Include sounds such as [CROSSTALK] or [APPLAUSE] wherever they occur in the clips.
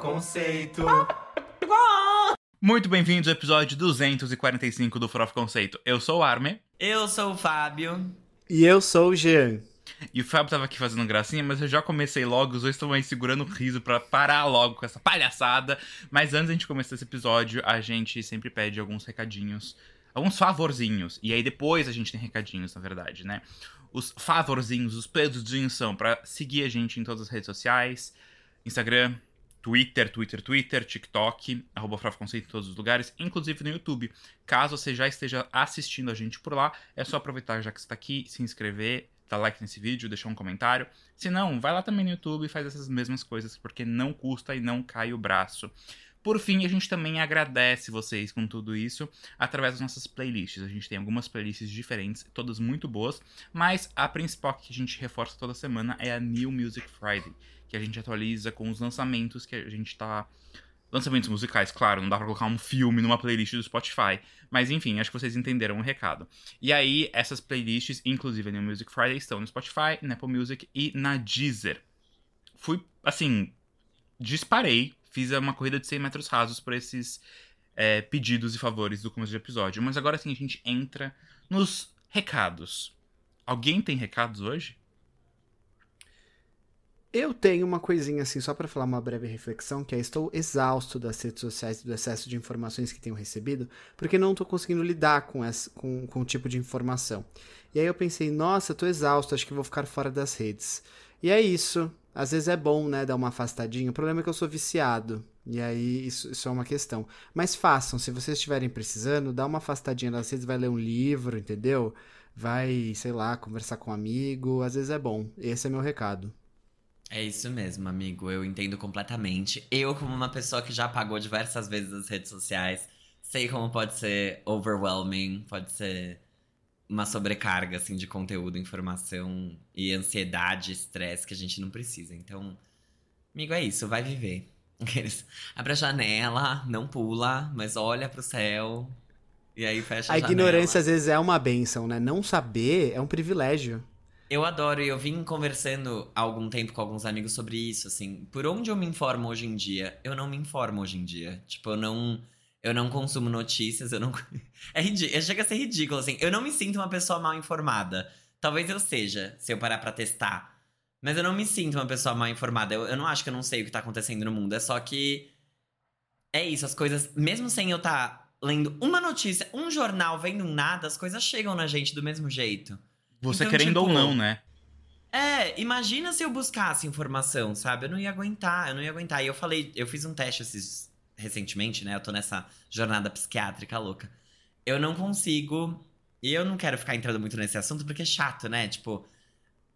Conceito. Muito bem-vindos ao episódio 245 do Farofa Conceito. Eu sou o Arme. Eu sou o Fábio. E eu sou o Jean. E o Fábio tava aqui fazendo gracinha, mas eu já comecei logo, os dois estão aí segurando o riso pra parar logo com essa palhaçada. Mas antes da gente começar esse episódio, a gente sempre pede alguns recadinhos, alguns favorzinhos. E aí depois a gente tem recadinhos, na verdade, né? Os favorzinhos, os pedidinhos são pra seguir a gente em todas as redes sociais, Instagram, Twitter, Twitter, Twitter, TikTok, arroba Conceito em todos os lugares, inclusive no YouTube. Caso você já esteja assistindo a gente por lá, é só aproveitar já que está aqui, se inscrever, dar like nesse vídeo, deixar um comentário. Se não, vai lá também no YouTube e faz essas mesmas coisas, porque não custa e não cai o braço. Por fim, a gente também agradece vocês com tudo isso através das nossas playlists. A gente tem algumas playlists diferentes, todas muito boas, mas a principal que a gente reforça toda semana é a New Music Friday que a gente atualiza com os lançamentos que a gente tá. Lançamentos musicais, claro, não dá pra colocar um filme numa playlist do Spotify. Mas enfim, acho que vocês entenderam o recado. E aí, essas playlists, inclusive no Music Friday, estão no Spotify, na Apple Music e na Deezer. Fui, assim, disparei, fiz uma corrida de 100 metros rasos por esses é, pedidos e favores do começo do episódio. Mas agora sim a gente entra nos recados. Alguém tem recados hoje? Eu tenho uma coisinha assim, só para falar uma breve reflexão, que é estou exausto das redes sociais e do excesso de informações que tenho recebido, porque não estou conseguindo lidar com, essa, com, com o tipo de informação. E aí eu pensei, nossa, estou exausto, acho que vou ficar fora das redes. E é isso. Às vezes é bom, né, dar uma afastadinha. O problema é que eu sou viciado. E aí isso, isso é uma questão. Mas façam, se vocês estiverem precisando, dá uma afastadinha das redes, vai ler um livro, entendeu? Vai, sei lá, conversar com um amigo. Às vezes é bom. Esse é meu recado. É isso mesmo, amigo. Eu entendo completamente. Eu, como uma pessoa que já apagou diversas vezes as redes sociais, sei como pode ser overwhelming, pode ser uma sobrecarga assim de conteúdo, informação e ansiedade, estresse que a gente não precisa. Então, amigo, é isso, vai viver. [LAUGHS] Abre a janela, não pula, mas olha pro céu. E aí fecha a, a janela. ignorância às vezes é uma benção, né? Não saber é um privilégio. Eu adoro, e eu vim conversando há algum tempo com alguns amigos sobre isso, assim. Por onde eu me informo hoje em dia? Eu não me informo hoje em dia. Tipo, eu não. Eu não consumo notícias, eu não. [LAUGHS] É ridículo. Chega a ser ridículo, assim. Eu não me sinto uma pessoa mal informada. Talvez eu seja, se eu parar pra testar. Mas eu não me sinto uma pessoa mal informada. Eu, eu não acho que eu não sei o que tá acontecendo no mundo. É só que. É isso, as coisas. Mesmo sem eu estar tá lendo uma notícia, um jornal, vendo um nada, as coisas chegam na gente do mesmo jeito. Você Então, querendo tipo, ou não, né? É, imagina se eu buscasse informação, sabe? Eu não ia aguentar, eu não ia aguentar. E eu falei, eu fiz um teste esses, recentemente, né? Eu tô nessa jornada psiquiátrica louca. Eu não consigo. E eu não quero ficar entrando muito nesse assunto porque é chato, né? Tipo.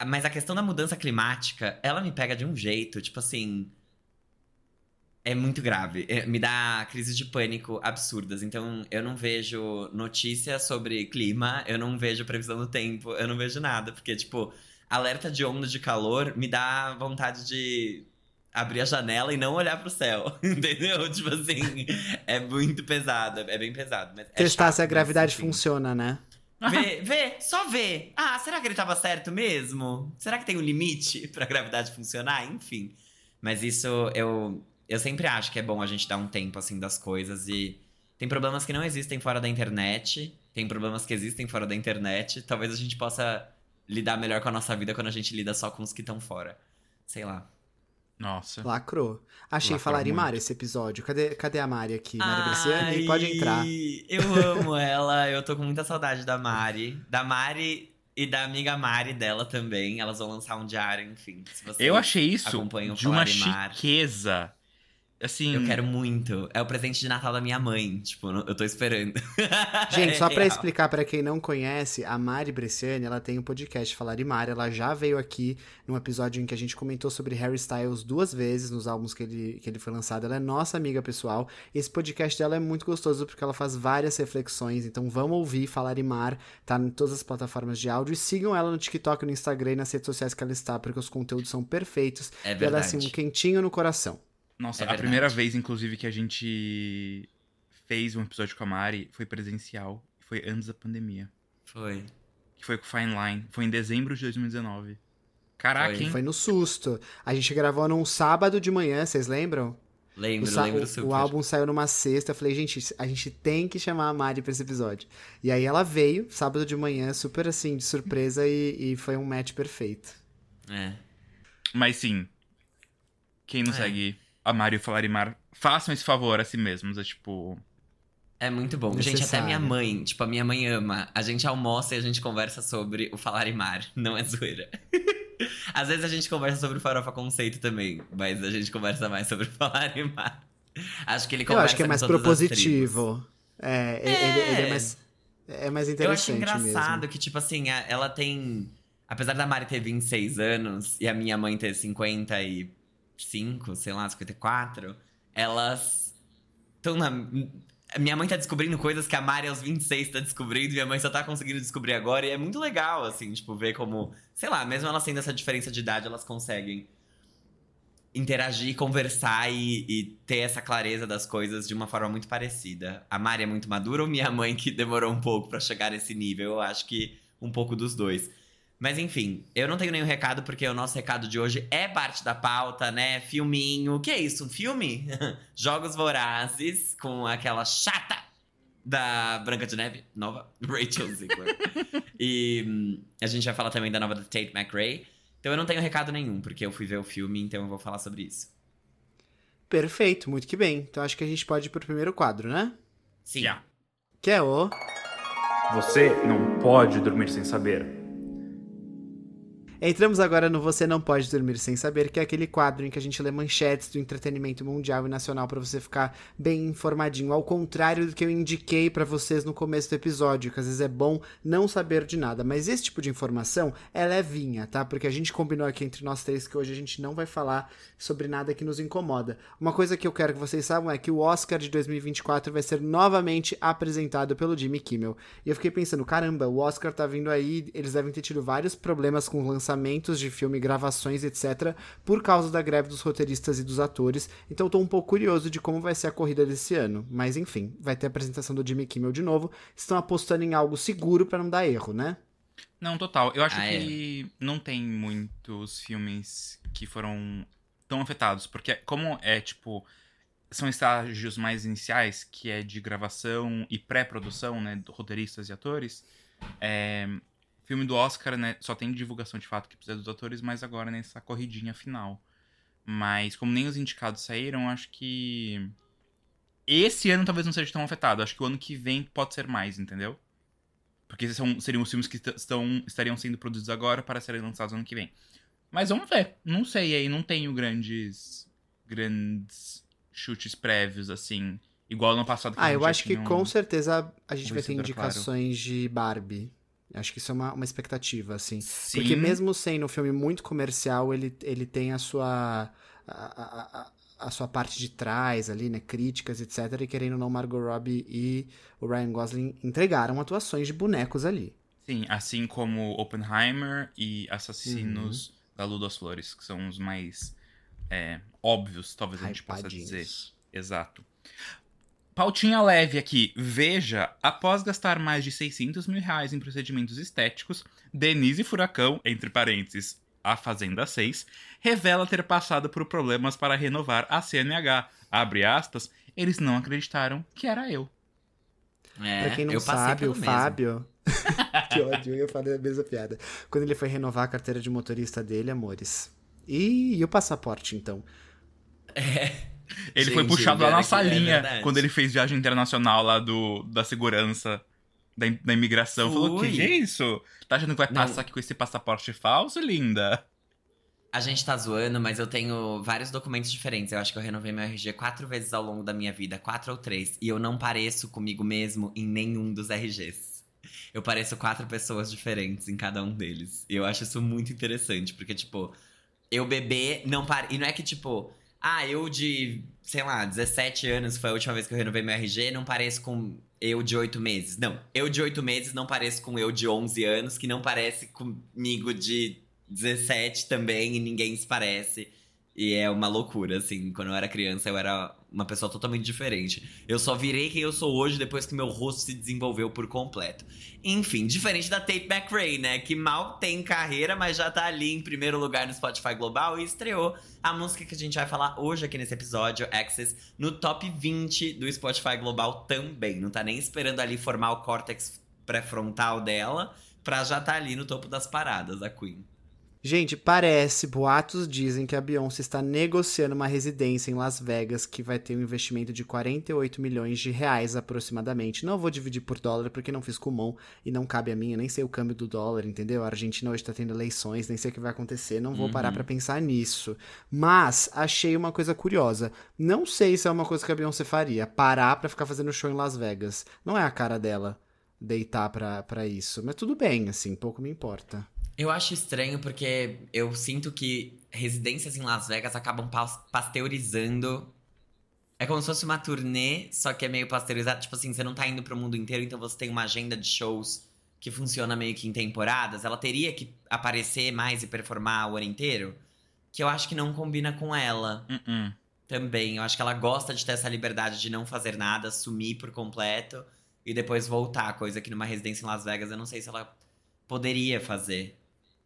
Mas a questão da mudança climática, ela me pega de um jeito, tipo assim. É muito grave. É, me dá crises de pânico absurdas. Então, eu não vejo notícia sobre clima, eu não vejo previsão do tempo, eu não vejo nada. Porque, tipo, alerta de onda de calor me dá vontade de abrir a janela e não olhar pro céu. [LAUGHS] Entendeu? Tipo assim, é muito pesado, é bem pesado. Mas é Testar chato, se a gravidade funciona, né? Vê, vê, só vê. Ah, será que ele tava certo mesmo? Será que tem um limite [LAUGHS] pra gravidade funcionar? Enfim. Mas isso eu eu sempre acho que é bom a gente dar um tempo assim das coisas e tem problemas que não existem fora da internet, tem problemas que existem fora da internet. Talvez a gente possa lidar melhor com a nossa vida quando a gente lida só com os que estão fora. Sei lá. Nossa. Lacrou. Achei Lacrou falar em. Mari esse episódio. Cadê, cadê a Mari aqui? Mari Bresciani? Pode entrar. Eu amo ela, eu tô com muita saudade da Mari. Da Mari e da amiga Mari dela também. Elas vão lançar um diário, enfim. Eu achei isso de uma Falar em Mar. chiqueza. Assim, Eu quero muito. É o presente de Natal da minha mãe. Tipo, eu tô esperando. [LAUGHS] Gente, só É pra real. explicar pra quem não conhece, a Mari Bresciani, ela tem um podcast Falar em Mari. Ela já veio aqui num episódio em que a gente comentou sobre Harry Styles duas vezes nos álbuns que ele, que ele foi lançado. Ela é nossa amiga pessoal. Esse podcast dela é muito gostoso porque ela faz várias reflexões. Então vamos ouvir Falar em Mar. Tá em todas as plataformas de áudio. E sigam ela no TikTok, no Instagram e nas redes sociais que ela está, porque os conteúdos são perfeitos. É E ela é verdade. assim, um quentinho no coração. Nossa, É a primeira vez, inclusive, que a gente fez um episódio com a Mari foi presencial. Foi antes da pandemia. Foi. Que foi com o Fine Line. Foi em dezembro de 2019. Caraca, Foi. hein? Foi no susto. A gente gravou num sábado de manhã, vocês lembram? Lembro, o, lembro o- super. o álbum saiu numa sexta, eu falei, gente, a gente tem que chamar a Mari pra esse episódio. E aí ela veio, sábado de manhã, super assim, de surpresa, e, e foi um match perfeito. É. Mas sim, quem não É. segue a Mário Falarimar, façam esse favor a si mesmos. É tipo. É muito bom. Gente, até Necessário. minha mãe, tipo, a minha mãe ama. A gente almoça e a gente conversa sobre o falar em mar. Não é zoeira. [LAUGHS] Às vezes a gente conversa sobre o farofa conceito também, mas a gente conversa mais sobre o falar em mar. Acho que ele Eu conversa acho que é mais propositivo. É, ele- Ele, ele é É. mais. É mais Eu acho interessante engraçado mesmo. que, tipo assim, ela tem. Apesar da Mari ter 26 anos e a minha mãe ter 55, sei lá, 54, elas estão na. Minha mãe tá descobrindo coisas que a Mari aos 26 tá descobrindo minha mãe só tá conseguindo descobrir agora. E é muito legal, assim, tipo, ver como. Sei lá, mesmo elas tendo essa diferença de idade, elas conseguem interagir, conversar e, e ter essa clareza das coisas de uma forma muito parecida. A Mari é muito madura ou minha mãe que demorou um pouco pra chegar nesse nível? Eu acho que um pouco dos dois. Mas enfim, eu não tenho nenhum recado porque o nosso recado de hoje é parte da pauta, né? Filminho. O que é isso? Um filme? [LAUGHS] Jogos Vorazes com aquela chata da Branca de Neve, nova, [LAUGHS] Rachel Ziegler. e hum, a gente vai falar também da nova da Tate McRae. Então eu não tenho recado nenhum, porque eu fui ver o filme, então eu vou falar sobre isso. Perfeito, muito que bem. Então acho que a gente pode ir pro primeiro quadro, né? Sim. Yeah. Que é o. Você não pode dormir sem saber. Entramos agora no Você Não Pode Dormir Sem Saber, que é aquele quadro em que a gente lê manchetes do entretenimento mundial e nacional pra você ficar bem informadinho, ao contrário do que eu indiquei pra vocês no começo do episódio, que às vezes é bom não saber de nada, mas esse tipo de informação é levinha, tá? Porque a gente combinou aqui entre nós três que hoje a gente não vai falar sobre nada que nos incomoda. Uma coisa que eu quero que vocês saibam é que o Oscar de 2024 vai ser novamente apresentado pelo Jimmy Kimmel. E eu fiquei pensando, caramba, o Oscar tá vindo aí, eles devem ter tido vários problemas com lançamentos de filme, gravações, etc, por causa da greve dos roteiristas e dos atores. Então eu tô um pouco curioso de como vai ser a corrida desse ano. Mas enfim, vai ter a apresentação do Jimmy Kimmel de novo. Estão apostando em algo seguro pra não dar erro, né? Não, total. Eu acho Ah, é. que não tem muitos filmes que foram tão afetados. Porque, como é, tipo. São estágios mais iniciais, que é de gravação e pré-produção, né? de Roteiristas e atores. É, filme do Oscar, né? Só tem divulgação de fato que precisa dos atores, mas agora nessa corridinha final. Mas, como nem os indicados saíram, acho que. Esse ano talvez não seja tão afetado. Acho que o ano que vem pode ser mais, entendeu? Porque são, seriam os filmes que est- estão, estariam sendo produzidos agora para serem lançados ano que vem. Mas vamos ver. Não sei aí, não tenho grandes. grandes chutes prévios, assim. Igual no passado que Ah, eu acho que um- com certeza a gente vai ter vencedor claro. indicações de Barbie. Acho que isso é uma, uma expectativa, assim. Sim, Porque mesmo sendo um filme muito comercial, ele, ele tem a sua. A, a, a- sua parte de trás ali, né? Críticas, etc. E querendo ou não, Margot Robbie e o Ryan Gosling entregaram atuações de bonecos ali. Sim, assim como Oppenheimer e Assassinos Uhum. da Lua das Flores, que são os mais é, óbvios, talvez a gente possa dizer. Exato. Pautinha leve aqui. Veja, após gastar mais de 600 mil reais em procedimentos estéticos, Denise Furacão, entre parênteses, a Fazenda 6, revela ter passado por problemas para renovar a CNH. Abre aspas, eles não acreditaram que era eu. É, pra quem não sabe, o mesmo. Fábio. [LAUGHS] [LAUGHS] que ódio, eu ia falar a mesma piada. Quando ele foi renovar a carteira de motorista dele, amores. E, e o passaporte, então? Ele foi Gente, puxado lá na é é salinha verdade. quando ele fez viagem internacional lá do, da segurança, da, da imigração. Falou, Fui. que é isso? Tá achando que vai Não. passar aqui com esse passaporte falso, linda? A gente tá zoando, mas eu tenho vários documentos diferentes. Eu acho que eu renovei meu RG quatro vezes ao longo da minha vida, quatro ou três. E eu não pareço comigo mesmo em nenhum dos RGs. Eu pareço quatro pessoas diferentes em cada um deles. E eu acho isso muito interessante, porque, tipo, eu bebê não pare. E não é que, tipo, ah, eu de, sei lá, 17 anos foi a última vez que eu renovei meu RG, não pareço com eu de 8 meses. Não, eu de 8 meses não pareço com eu de 11 anos, que não parece comigo de 17 também, e ninguém se parece. E é uma loucura, assim. Quando eu era criança, eu era uma pessoa totalmente diferente. Eu só virei quem eu sou hoje depois que meu rosto se desenvolveu por completo. Enfim, diferente da Tate McRae, né? Que mal tem carreira, mas já tá ali em primeiro lugar no Spotify Global e estreou a música que a gente vai falar hoje aqui nesse episódio, Access, no top 20 do Spotify Global também. Não tá nem esperando ali formar o córtex pré-frontal dela pra já tá ali no topo das paradas, a Queen. Gente, parece, boatos dizem que a Beyoncé está negociando uma residência em Las Vegas que vai ter um investimento de 48 milhões de reais aproximadamente. Não vou dividir por dólar porque não fiz comum e não cabe a mim, eu nem sei o câmbio do dólar, entendeu? A Argentina hoje está tendo eleições, nem sei o que vai acontecer, não vou parar Uhum. para pensar nisso. Mas achei uma coisa curiosa. Não sei se é uma coisa que a Beyoncé faria, parar para ficar fazendo show em Las Vegas. Não é a cara dela deitar pra, pra isso, mas tudo bem, assim, pouco me importa. Eu acho estranho porque eu sinto que residências em Las Vegas acabam pas- pasteurizando. É como se fosse uma turnê, só que é meio pasteurizado. Tipo assim, você não tá indo pro mundo inteiro, então você tem uma agenda de shows que funciona meio que em temporadas. Ela teria que aparecer mais e performar o ano inteiro. Que eu acho que não combina com ela Uh-uh. também. Eu acho que ela gosta de ter essa liberdade de não fazer nada, sumir por completo e depois voltar. Coisa que numa residência em Las Vegas eu não sei se ela poderia fazer.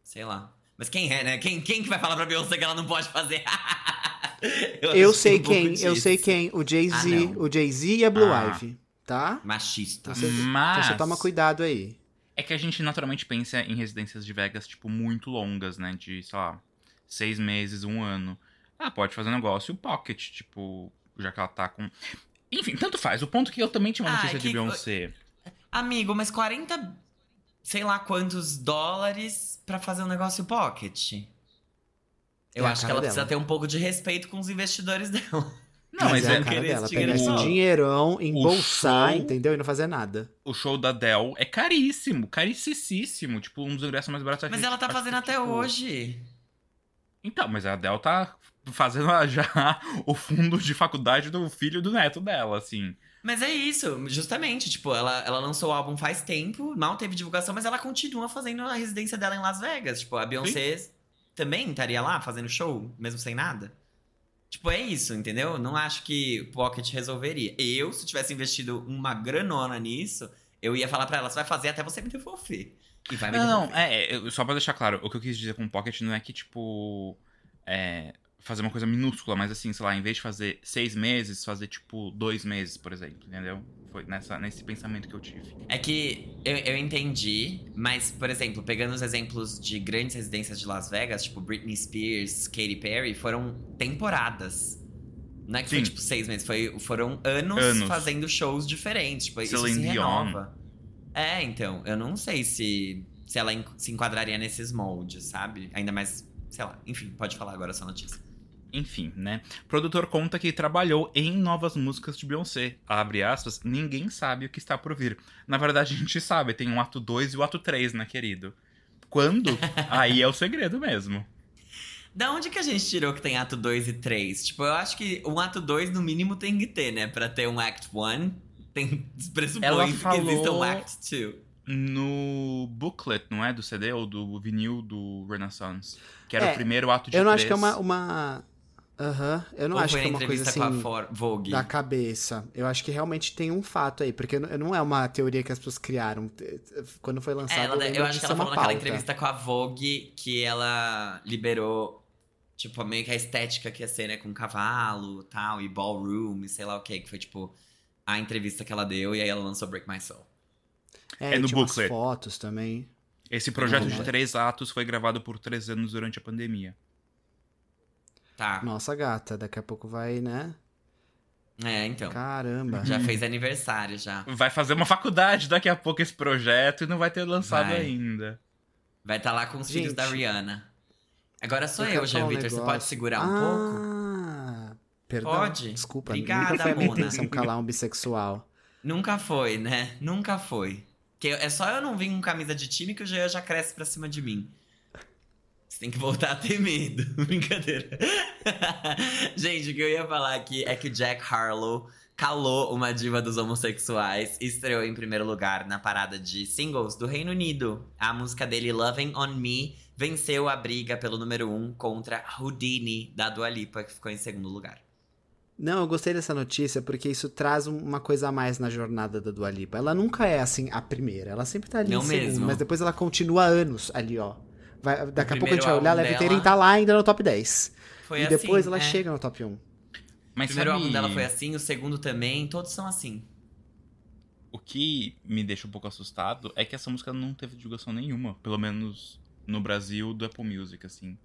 Sei lá. Mas quem é, né? Quem, quem que vai falar pra Beyoncé que ela não pode fazer? [LAUGHS] Eu acho sei um quem, eu sei quem. O Jay-Z, Ah, o Jay-Z e a Blue Ah. Ivy, tá? Machista. Você- Mas Então você toma cuidado aí. é que a gente naturalmente pensa em residências de Vegas, tipo, muito longas, né? De, sei lá, seis meses, um ano. Ah, pode fazer um negócio pocket, tipo, já que ela tá com. Enfim, tanto faz. O ponto é que eu também tinha uma Ai, notícia de que- Beyoncé. Amigo, mas 40, sei lá quantos dólares pra fazer um negócio pocket? Eu É acho que ela dela. precisa ter um pouco de respeito com os investidores [LAUGHS] dela. Não, mas é é, a cara dela, esse pegar dinheiro esse só. dinheirão, embolsar, show- entendeu? E não fazer nada. o show da Dell é caríssimo, caricíssimo. Tipo, um dos ingressos mais baratos. Mas ela tá que, fazendo até tipo, hoje. Então, mas a Dell tá fazendo já [LAUGHS] o fundo de faculdade do filho do neto dela, assim. Mas é isso, justamente, tipo, ela, ela lançou o álbum faz tempo, mal teve divulgação, mas ela continua fazendo a residência dela em Las Vegas. Tipo, a Beyoncé também estaria lá fazendo show, mesmo sem nada. Tipo, é isso, entendeu? Não acho que o Pocket resolveria. Eu, se tivesse investido uma granona nisso, eu ia falar pra ela, você vai fazer até você me devolver. E vai me Não, não, devolver. é, eu- só pra deixar claro, o que eu quis dizer com Pocket não é que, tipo, é, fazer uma coisa minúscula, mas assim, sei lá, em vez de fazer seis meses, fazer, tipo, dois meses, por exemplo, entendeu? Foi nessa, nesse pensamento que eu tive. É que eu, eu entendi, mas, por exemplo, pegando os exemplos de grandes residências de Las Vegas, tipo Britney Spears, Katy Perry, foram temporadas. Não é que foi Sim. tipo seis meses, foi, foram anos, Anos. fazendo shows diferentes. Tipo, isso se Celine Dion. renova. É, então, eu não sei se, se ela se enquadraria nesses moldes, sabe? Ainda mais, sei lá, enfim, pode falar agora a sua notícia. Enfim, né? O produtor conta que trabalhou em novas músicas de Beyoncé. Abre aspas, ninguém sabe o que está por vir. Na verdade, a gente sabe, tem um ato 2 e o ato 3, né, querido? Quando? Aí é o segredo mesmo. Da onde que a gente tirou que tem ato 2 e 3? Tipo, eu acho que um ato 2 no mínimo tem que ter, né? Pra ter um act 1, tem [LAUGHS] pressupõe Ela que falou- exista um act 2. No booklet, não é? Do CD ou do vinil do Renaissance. Que era É, o primeiro ato de Eu não três. acho que é uma. uma... Aham, eu não Ou acho que é uma coisa assim com a For- Vogue? da cabeça. Eu acho que realmente tem um fato aí, porque não é uma teoria que as pessoas criaram. Quando foi lançado, É, ela, eu, eu acho que ela uma falou naquela entrevista com a Vogue que ela liberou, tipo, meio que a estética que ia ser, né? Com cavalo tal, e ballroom, e sei lá o que, que foi, tipo, a entrevista que ela deu, e aí ela lançou Break My Soul. É, É no tinha umas booklet. fotos também. Esse projeto de três atos foi gravado por três anos durante a pandemia. Tá. Nossa gata, daqui a pouco vai, né? É, então. Caramba. Já fez aniversário já. Vai fazer uma faculdade daqui a pouco esse projeto e não vai ter lançado Vai. ainda. Vai estar lá com os filhos Gente. da Rihanna. Agora sou eu, quero Jean falar um Vitor. Você pode segurar um pouco? ah, Perdão. Pode? Desculpa, Obrigada, nunca foi minha Mona. intenção calar um bissexual. Nunca foi, né? Nunca foi. Que é só eu não vir com camisa de time que o Jean já cresce pra cima de mim. Você tem que voltar a ter medo. [LAUGHS] Brincadeira. [LAUGHS] Gente, o que eu ia falar aqui é que o Jack Harlow calou uma diva dos homossexuais e estreou em primeiro lugar na parada de singles do Reino Unido. A música dele, Loving On Me, venceu a briga pelo número 1 um contra Houdini, da Dua Lipa, que ficou em segundo lugar. Não, eu gostei dessa notícia porque isso traz uma coisa a mais na jornada da Dua Lipa. Ela nunca é, assim, a primeira. Ela sempre tá ali Não em segundo, mesmo. mas depois ela continua anos ali, ó. Vai- daqui a pouco a gente vai olhar, deve ter dela- tá lá ainda no top 10. Foi e assim, depois ela é. chega no top 1. O Mas primeiro sabe, álbum dela foi assim, o segundo também, todos são assim. o que me deixa um pouco assustado é que essa música não teve divulgação nenhuma, pelo menos no Brasil do Apple Music, assim.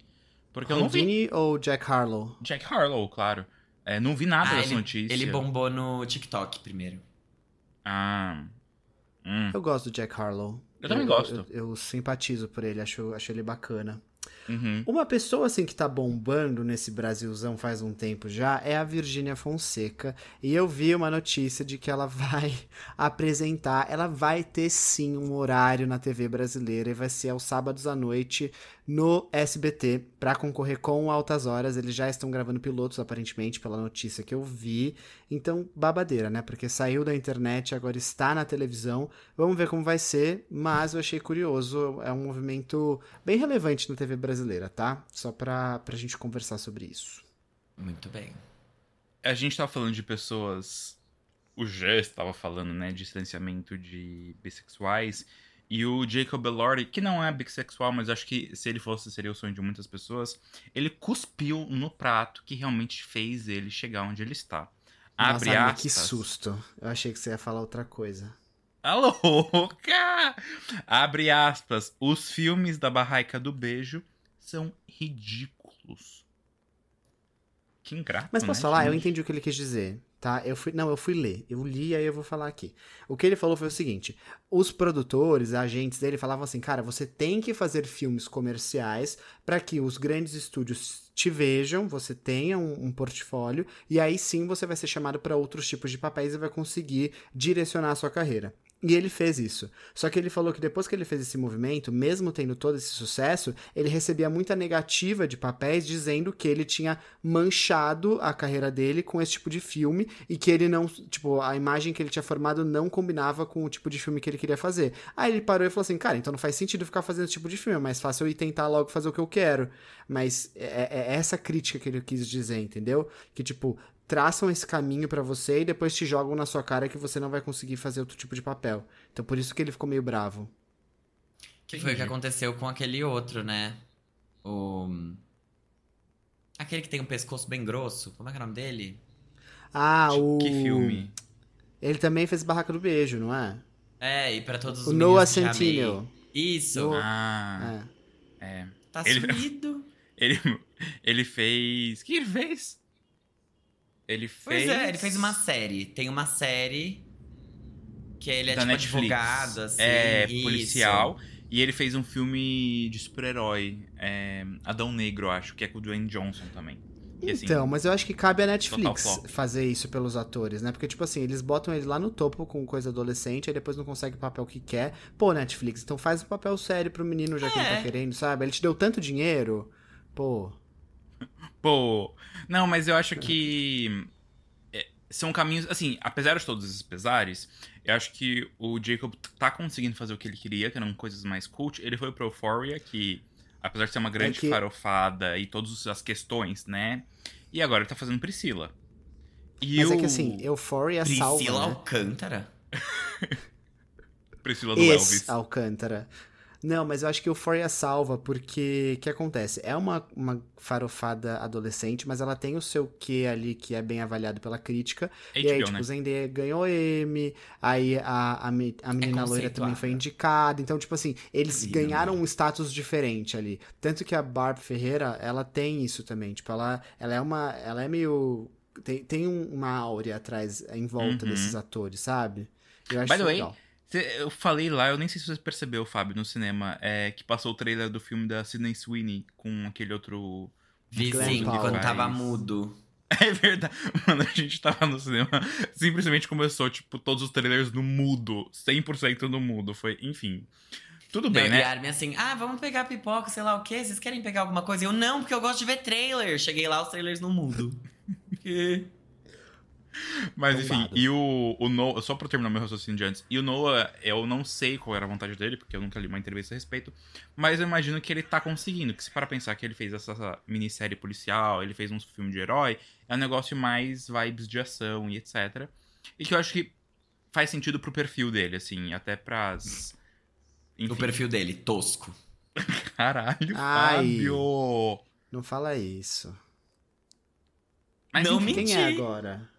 Porque eu não vi ou Jack Harlow? Jack Harlow, claro. É, não vi nada Ah, dessa ele, notícia. ele bombou no TikTok primeiro. Ah. Hum. Eu gosto do Jack Harlow. Eu também gosto. Eu, eu simpatizo por ele, acho, acho ele bacana. Uhum. Uma pessoa assim que tá bombando nesse Brasilzão faz um tempo já é a Virgínia Fonseca. E eu vi uma notícia de que ela [LAUGHS] vai apresentar, ela vai ter sim um horário na TV brasileira e vai ser aos sábados à noite no SBT para concorrer com Altas Horas. Eles já estão gravando pilotos aparentemente pela notícia que eu vi. Então, babadeira, né? Porque saiu da internet, agora está na televisão. Vamos ver como vai ser, mas eu achei curioso, é um movimento bem relevante na TV brasileira, tá? Só pra, pra gente conversar sobre isso. Muito bem. A gente tava falando de pessoas. O Jé estava falando, né, de silenciamento de bissexuais. E o Jacob Elordi, que não é bissexual, mas acho que se ele fosse, seria o sonho de muitas pessoas. Ele cuspiu no prato que realmente fez ele chegar onde ele está. Abre Nossa, aspas. que susto. Eu achei que você ia falar outra coisa. A louca! Abre aspas. Os filmes da Barraica do Beijo são ridículos. Que ingrato, Mas posso né, falar? Eu gente? entendi o que ele quis dizer, tá? Eu fui, não, eu fui ler. Eu li e aí eu vou falar aqui. O que ele falou foi o seguinte: os produtores, agentes dele falavam assim, cara, você tem que fazer filmes comerciais para que os grandes estúdios te vejam, você tenha um, um portfólio e aí sim você vai ser chamado para outros tipos de papéis e vai conseguir direcionar a sua carreira. E ele fez isso. Só que ele falou que depois que ele fez esse movimento, mesmo tendo todo esse sucesso, ele recebia muita negativa de papéis dizendo que ele tinha manchado a carreira dele com esse tipo de filme e que ele não, tipo, a imagem que ele tinha formado não combinava com o tipo de filme que ele queria fazer. Aí ele parou e falou assim: "Cara, então não faz sentido ficar fazendo esse tipo de filme, é mais fácil eu ir tentar logo fazer o que eu quero". Mas é, é essa crítica que ele quis dizer, entendeu? Que tipo, traçam esse caminho pra você e depois te jogam na sua cara que você não vai conseguir fazer outro tipo de papel. Então por isso que ele ficou meio bravo. Que foi o que aconteceu com aquele outro, né? O. Aquele que tem um pescoço bem grosso. Como é que é o nome dele? Ah, o Que filme? Ele também fez Barraca do Beijo, não é? É, e pra todos os O Noah. Centineo. Isso. No- Ah, É. é. Tá Ele- sumido. [LAUGHS] Ele, ele fez. O que ele fez? Ele fez. Pois é, ele fez uma série. Tem uma série que ele é da tipo Netflix. advogado, assim. É, isso. policial. E ele fez um filme de super-herói. é, Adão Negro, acho, que é com o Dwayne Johnson também. E, assim, Então, mas eu acho que cabe a Netflix fazer isso pelos atores, né? Porque, tipo assim, eles botam ele lá no topo com coisa adolescente, aí depois não consegue o papel que quer. Pô, Netflix, então faz um papel sério pro menino já que ele É. tá querendo, sabe? Ele te deu tanto dinheiro. Pô. [LAUGHS] Pô. Não, mas eu acho que. é, são caminhos. Assim, apesar de todos esses pesares, eu acho que o Jacob tá conseguindo fazer o que ele queria, que eram coisas mais cult. Ele foi pro Euphoria, que, apesar de ser uma grande que- farofada e todas as questões, né? E agora ele tá fazendo Priscila. E Mas o... é que assim, Euphoria Priscila salva, né? Alcântara? [LAUGHS] Priscila do Esse Elvis. Alcântara. Não, mas eu acho que Euphoria salva, porque o que acontece? É uma, uma farofada adolescente, mas ela tem o seu quê ali que é bem avaliado pela crítica. e aí, HBO, tipo, né? Zendaya ganhou M, aí a, a, a menina loira também foi indicada. Então, tipo assim, eles ganharam um status diferente ali. Tanto que a Barb Ferreira, ela tem isso também. Tipo, ela, ela é uma. Ela é meio. Tem, tem um- uma áurea atrás, em volta Uhum. desses atores, sabe? Eu acho By the way, legal. Eu falei lá, eu nem sei se você percebeu, Fábio, no cinema, é, que passou o trailer do filme da Sidney Sweeney com aquele outro. Vi Glenn sim, Powell. quando tava mudo. [LAUGHS] É verdade. Mano, a gente tava no cinema, simplesmente começou, tipo, todos os trailers no mudo. 100% no mudo. Foi, enfim. Tudo bem, Não, né? E a Armin assim, ah, vamos pegar pipoca, sei lá o quê? Vocês querem pegar alguma coisa? Eu, não, porque eu gosto de ver trailer. Cheguei lá, os trailers no mudo. [LAUGHS] Que? [LAUGHS] Mas enfim, Tombado. e o, o Noah, só pra terminar meu raciocínio de antes, e o Noah, eu não sei qual era a vontade dele, porque eu nunca li uma entrevista a respeito, mas eu imagino que ele tá conseguindo, que se para pensar que ele fez essa minissérie policial, ele fez um filme de herói, é um negócio mais vibes de ação e etc. E que eu acho que faz sentido pro perfil dele, assim, até pras... Enfim, O perfil dele, tosco. [LAUGHS] Caralho, Ai. Fábio! Não fala isso. Mas Não enfim, me- Quem Menti. é agora?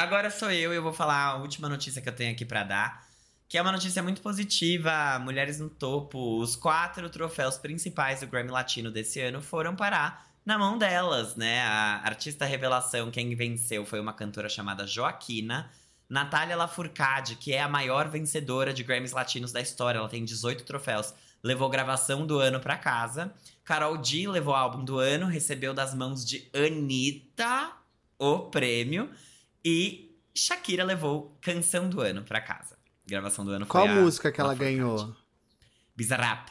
Agora sou eu e eu vou falar a última notícia que eu tenho aqui pra dar. Que é uma notícia muito positiva. Mulheres no topo. Os quatro troféus principais do Grammy Latino desse ano foram parar na mão delas, né? A artista revelação, quem venceu foi uma cantora chamada Joaquina. Natália Lafourcade, que é a maior vencedora de Grammys Latinos da história. Ela tem 18 troféus. Levou gravação do ano pra casa. Carol D levou álbum do ano, recebeu das mãos de Anitta o prêmio. E Shakira levou canção do ano pra casa. Gravação do ano Qual foi a música que ela ganhou? Bizarrap.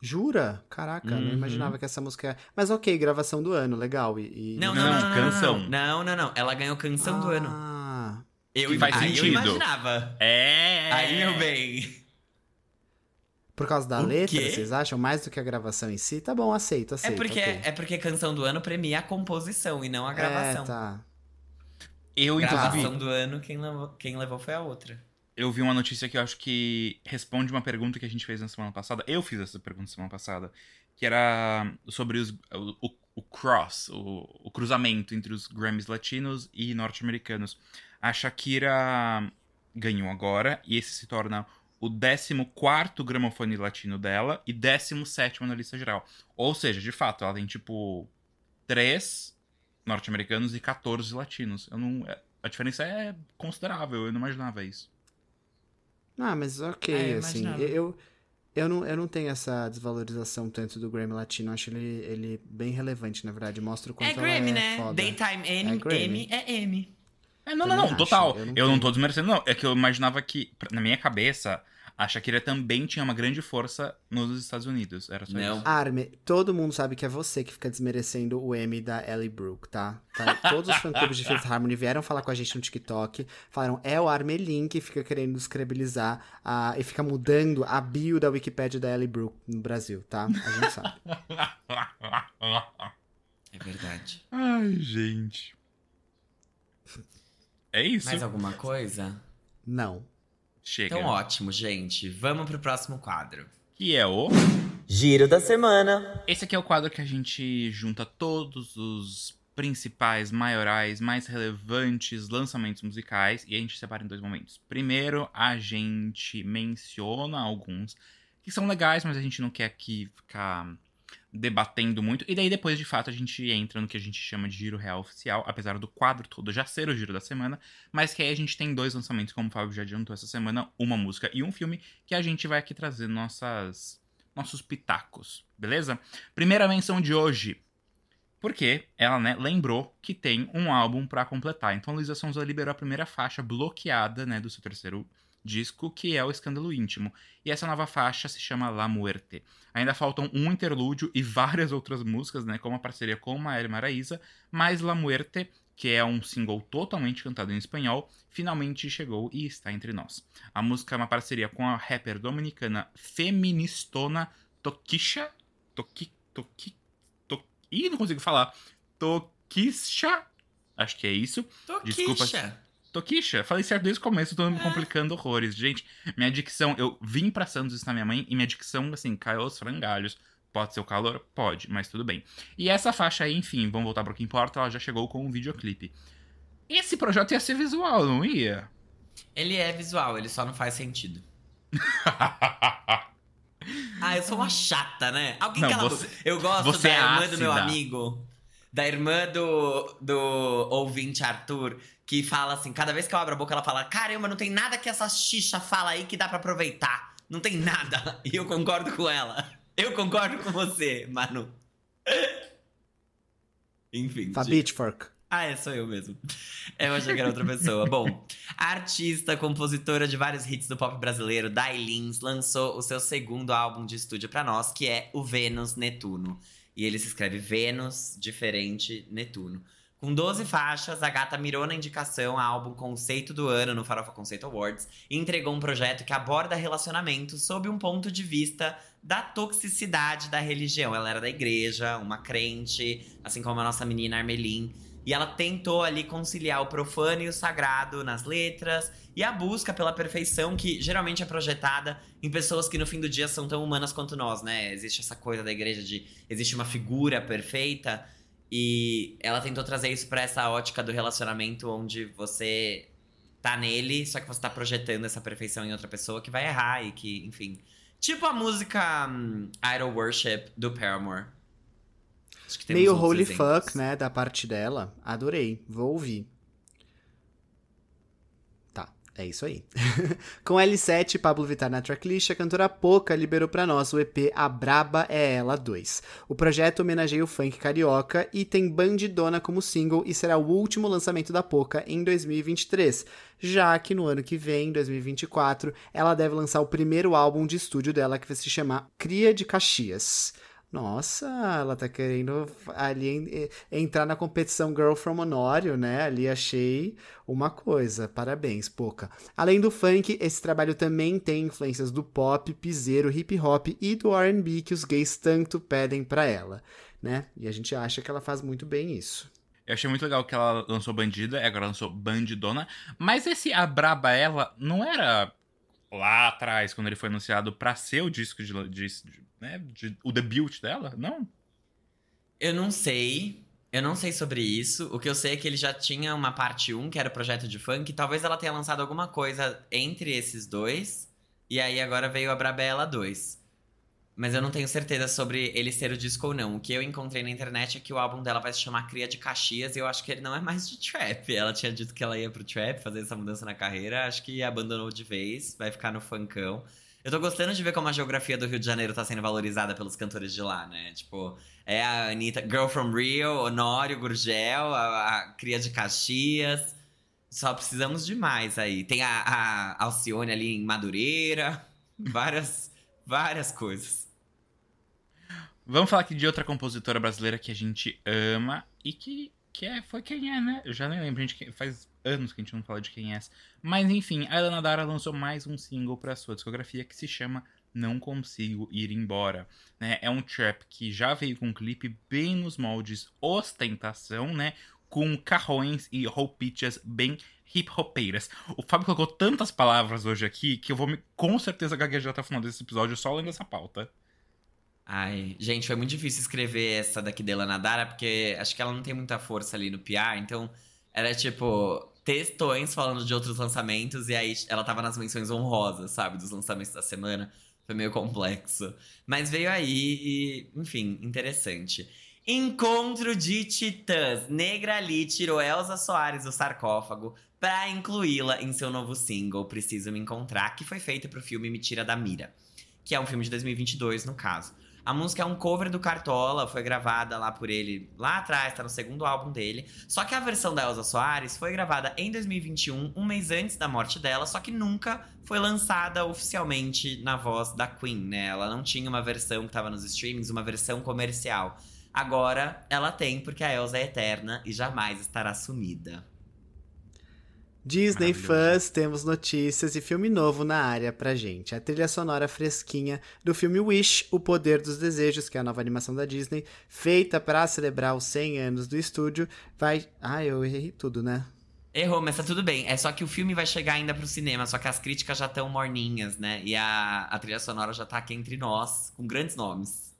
Jura? Caraca, não Uhum. imaginava que essa música é. Mas ok, gravação do ano, legal. E, e- Não, Não, não, não, não, não, canção. Não, não, não. Ela ganhou canção do ano. Ah, Eu, Que faz aí eu sentido. imaginava. É! Aí, meu bem. Por causa da O letra, quê? vocês acham? Mais do que a gravação em si? Tá bom, aceito, É aceito. porque, ok. é porque canção do ano premia a composição e não a gravação. É, tá. Eu, inclusive, Gravação do ano, quem levou, quem levou foi a outra. eu vi uma notícia que eu acho que responde uma pergunta que a gente fez na semana passada. Eu fiz essa pergunta semana passada. Que era sobre os, o, o- cross, o, o cruzamento entre os Grammys latinos e norte-americanos. A Shakira ganhou agora, e esse se torna o 14 gramofone latino dela e 17 na lista geral. Ou seja, de fato, ela tem tipo 3 norte-americanos e 14 latinos. Eu não, a diferença é considerável, eu não imaginava isso. Ah, mas ok, É, eu assim. Eu, eu, não, eu não tenho essa desvalorização tanto do Grammy Latino. Eu acho ele, ele bem relevante, na verdade. Mostra o quanto É Grammy, ela é né? foda. Daytime M, É Grammy. M é M. É, não, não, Também não, acho, total. eu Eu não não, tenho. tô desmerecendo, não. É que eu imaginava que, na minha cabeça, a Shakira também tinha uma grande força nos Estados Unidos. Era só Não. isso. Arme, todo mundo sabe que é você que fica desmerecendo o M da Ellie Brooke, tá? Tá? Todos os fã-clubes de Fifth Harmony vieram falar com a gente no TikTok, falaram, é o Armelin que fica querendo descredibilizar a, e fica mudando a bio da Wikipédia da Ellie Brooke no Brasil, tá? A gente sabe. É verdade. Ai, gente. É isso. Mais alguma coisa? Não. Chega. Então ótimo, gente. Vamos pro próximo quadro. Que é o. Giro da semana. Esse aqui é o quadro que a gente junta todos os principais, maiorais, mais relevantes lançamentos musicais e a gente separa em dois momentos. Primeiro, a gente menciona alguns que são legais, mas a gente não quer aqui ficar debatendo muito. E daí depois, de fato, a gente entra no que a gente chama de giro real oficial, apesar do quadro todo já ser o giro da semana, mas que aí a gente tem dois lançamentos, como o Fábio já adiantou essa semana, uma música e um filme, que a gente vai aqui trazer nossas nossos pitacos, beleza? Primeira menção de hoje, porque ela, né, lembrou que tem um álbum pra completar. Então a Luísa Sonza liberou a primeira faixa bloqueada, né, do seu terceiro disco, que é o Escândalo Íntimo. E essa nova faixa se chama La Muerte. Ainda faltam um interlúdio e várias outras músicas, né, como a parceria com Mael Maraíza, mas La Muerte, que é um single totalmente cantado em espanhol, finalmente chegou e está entre nós. A música é uma parceria com a rapper dominicana feministona Tokisha. Toki. Toki. To... Ih, não consigo falar. Tokisha. Acho que é isso. Desculpa. Toquisha. Tokisha. Falei certo desde o começo, tô me complicando horrores. Gente, minha dicção. Eu vim pra Santos visitar minha mãe e minha dicção, assim, caiu aos frangalhos. Pode ser o calor? Pode, mas tudo bem. E essa faixa aí, enfim, vamos voltar pro que importa, ela já chegou com um videoclipe. Esse projeto ia ser visual, não ia? Ele é visual, ele só não faz sentido. [LAUGHS] Ah, eu sou uma chata, né? Alguém Não, cala você-. Eu gosto você da é irmã do meu ácida. amigo. Da irmã do, do ouvinte Arthur, que fala assim, cada vez que eu abro a boca, ela fala: Caramba, não tem nada que essa xixa fala aí que dá pra aproveitar. Não tem nada. [LAUGHS] E eu concordo com ela. Eu concordo com você, Manu. [LAUGHS] Enfim. Fa diga. Pitchfork. Ah, é, sou eu mesmo. Eu achei que era outra pessoa. Bom, a artista, compositora de vários hits do pop brasileiro, Dai Lins, lançou o seu segundo álbum de estúdio pra nós, que é o Vênus Netuno. E ele se escreve Vênus, diferente, Netuno. Com 12 faixas, a gata mirou na indicação a álbum Conceito do Ano no Farofa Conceito Awards e entregou um projeto que aborda relacionamentos sob um ponto de vista da toxicidade da religião. Ela era da igreja, uma crente, assim como a nossa menina Armelin. E ela tentou ali conciliar o profano e o sagrado nas letras e a busca pela perfeição que geralmente é projetada em pessoas que no fim do dia são tão humanas quanto nós, né? Existe essa coisa da igreja de existe uma figura perfeita e ela tentou trazer isso para essa ótica do relacionamento onde você tá nele, só que você tá projetando essa perfeição em outra pessoa que vai errar e que, enfim. Tipo a música um, Idol Worship do Paramore. Meio holy exemplos. fuck, né, da parte dela. Adorei. Vou ouvir. É isso aí. [LAUGHS] Com L7 Pablo Vittar na tracklist, a cantora Poca liberou para nós o EP A Braba é Ela 2. O projeto homenageia o funk carioca e tem Bandidona como single e será o último lançamento da Poca em 2023, já que no ano que vem, 2024, ela deve lançar o primeiro álbum de estúdio dela que vai se chamar Cria de Caxias. Nossa, ela tá querendo ali entrar na competição Girl from Honório, né? Ali achei uma coisa. Parabéns, Poca. Além do funk, esse trabalho também tem influências do pop, piseiro, hip hop e do R&B que os gays tanto pedem para ela, né? E a gente acha que ela faz muito bem isso. Eu achei muito legal que ela lançou Bandida, agora lançou Bandidona. Mas esse A Braba Ela não era lá atrás, quando ele foi anunciado, pra ser o disco de, de, né, de, o debut dela? Não? Eu não sei. Eu não sei sobre isso. O que eu sei é que ele já tinha uma parte 1, que era o projeto de funk. Talvez ela tenha lançado alguma coisa entre esses dois. E aí agora veio a Brabella 2. Mas eu não tenho certeza sobre ele ser o disco ou não. O que eu encontrei na internet é que o álbum dela vai se chamar Cria de Caxias e eu acho que ele não é mais de trap. Ela tinha dito que ela ia pro trap, fazer essa mudança na carreira. Acho que abandonou de vez, vai ficar no funkão. Eu tô gostando de ver como a geografia do Rio de Janeiro tá sendo valorizada pelos cantores de lá, né? Tipo, é a Anitta, Girl from Rio, Honório, Gurgel, a, a Cria de Caxias. Só precisamos de mais aí. Tem a, a Alcione ali em Madureira. [LAUGHS] Várias, várias coisas. Vamos falar aqui de outra compositora brasileira que a gente ama e que, que é, foi quem é, né? Eu já nem lembro, gente faz anos que a gente não fala de quem é. Mas enfim, a Elana Dara lançou mais um single para sua discografia que se chama Não Consigo Ir Embora. Né? É um trap que já veio com um clipe bem nos moldes ostentação, né? Com carrões e roupinhas bem hip hopeiras. O Fábio colocou tantas palavras hoje aqui que eu vou me, com certeza gaguejar até o final desse episódio só lendo essa pauta. Ai, gente, foi muito difícil escrever essa daqui dela Nadara, porque acho que ela não tem muita força ali no PR, então era tipo textões falando de outros lançamentos, e aí ela tava nas menções honrosas, sabe, dos lançamentos da semana. Foi meio complexo. Mas veio aí e, enfim, interessante. Encontro de Titãs. Negra Lee tirou Elza Soares do sarcófago para incluí-la em seu novo single Preciso Me Encontrar, que foi feito pro filme Me Tira da Mira, que é um filme de 2022 no caso. A música é um cover do Cartola, foi gravada lá por ele lá atrás, tá no segundo álbum dele. Só que a versão da Elza Soares foi gravada em 2021, um mês antes da morte dela, só que nunca foi lançada oficialmente na voz da Queen, né? Ela não tinha uma versão que tava nos streamings, uma versão comercial. Agora ela tem, porque a Elza é eterna e jamais estará sumida. Disney fãs, temos notícias e filme novo na área pra gente. A trilha sonora fresquinha do filme Wish, O Poder dos Desejos, que é a nova animação da Disney, feita para celebrar os 100 anos do estúdio, vai. Ah, eu errei tudo, né? Errou, mas tá tudo bem. É só que o filme vai chegar ainda pro cinema, só que as críticas já estão morninhas, né? E a, a trilha sonora já tá aqui entre nós, com grandes nomes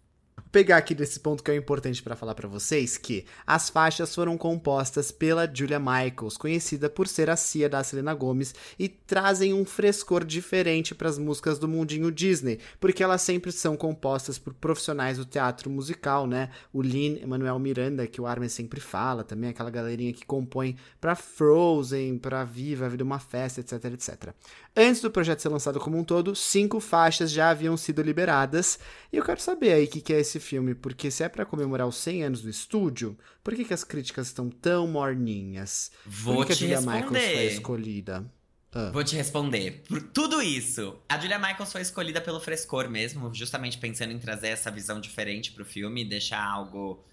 pegar aqui desse ponto que é importante para falar para vocês que as faixas foram compostas pela Julia Michaels, conhecida por ser a cia da Selena Gomez, e trazem um frescor diferente para as músicas do mundinho Disney, porque elas sempre são compostas por profissionais do teatro musical, né? O Lin Emanuel Miranda, que o Armin sempre fala, também aquela galerinha que compõe para Frozen, para Viva, a Vida é uma Festa, etc, etc. Antes do projeto ser lançado como um todo, cinco faixas já haviam sido liberadas, e eu quero saber aí o que, que é esse filme, porque se é para comemorar os 100 anos do estúdio, por que, que as críticas estão tão morninhas? Vou por que, te que a Julia responder. Michaels foi escolhida? Ah. Vou te responder. Por tudo isso, a Julia Michaels foi escolhida pelo frescor mesmo, justamente pensando em trazer essa visão diferente pro filme, deixar algo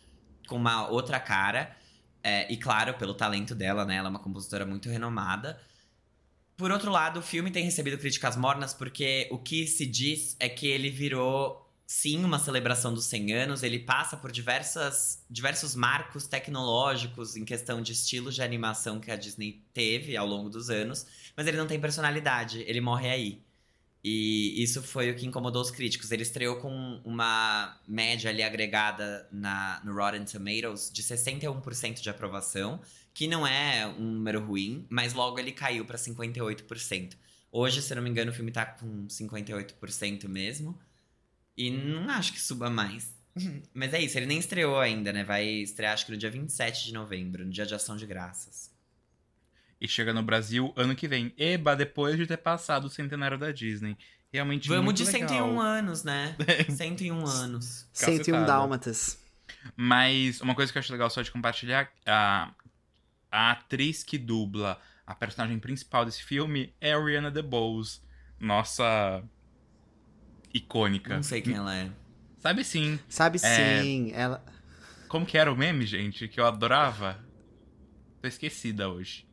com uma outra cara. É, e claro, pelo talento dela, né? Ela é uma compositora muito renomada. Por outro lado, o filme tem recebido críticas mornas porque o que se diz é que ele virou, sim, uma celebração dos 100 anos. Ele passa por diversas, diversos marcos tecnológicos em questão de estilos de animação que a Disney teve ao longo dos anos, mas ele não tem personalidade, ele morre aí. E isso foi o que incomodou os críticos. Ele estreou com uma média ali agregada na, no Rotten Tomatoes de 61% de aprovação, que não é um número ruim, mas logo ele caiu para 58%. Hoje, se eu não me engano, o filme tá com 58% mesmo. E não acho que suba mais. [LAUGHS] Mas é isso, ele nem estreou ainda, né? Vai estrear acho que no dia 27 de novembro, no dia de ação de graças. E chega no Brasil ano que vem. Eba, depois de ter passado o centenário da Disney. Realmente Vamos muito de legal. 101 anos, né? [LAUGHS] 101 anos. 101 Cacetada. dálmatas. Mas uma coisa que eu acho legal só de compartilhar, a, a atriz que dubla a personagem principal desse filme é a Rihanna DeBose. Nossa icônica. Não sei quem ela é. Sabe sim. Sabe É. sim, ela. Como que era o meme, gente? Que eu adorava? Tô esquecida hoje.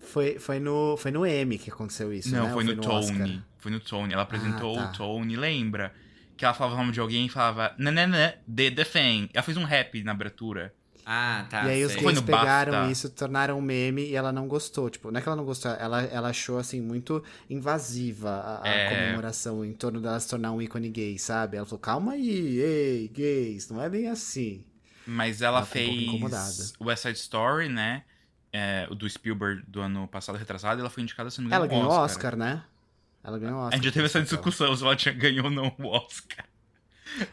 Foi, foi, no, foi no M que aconteceu isso, Não, né? foi no, Oscar? Tony. Foi no Tony. Ela apresentou Ah, tá. o Tony, lembra? Que ela falava o nome de alguém e falava nananã, de The Fan. Ela fez um rap na abertura. Ah, tá. e aí os sei. Gays pegaram BAFTA? isso, tornaram um meme e ela não gostou. Tipo, não é que ela não gostou, ela, ela achou, assim, muito invasiva a, a É. comemoração em torno dela se tornar um ícone gay, sabe? Ela falou, calma aí, ei, gays, não é bem assim. Mas ela, Ela um pouco fez incomodada. West Side Story, né? É, o do Spielberg do ano passado, retrasado, e ela foi indicada, se não me Ela ganhou um o Oscar. Oscar, né? Ela ganhou o Oscar. A gente já teve essa discussão se ela tinha ganhou ou não o Oscar.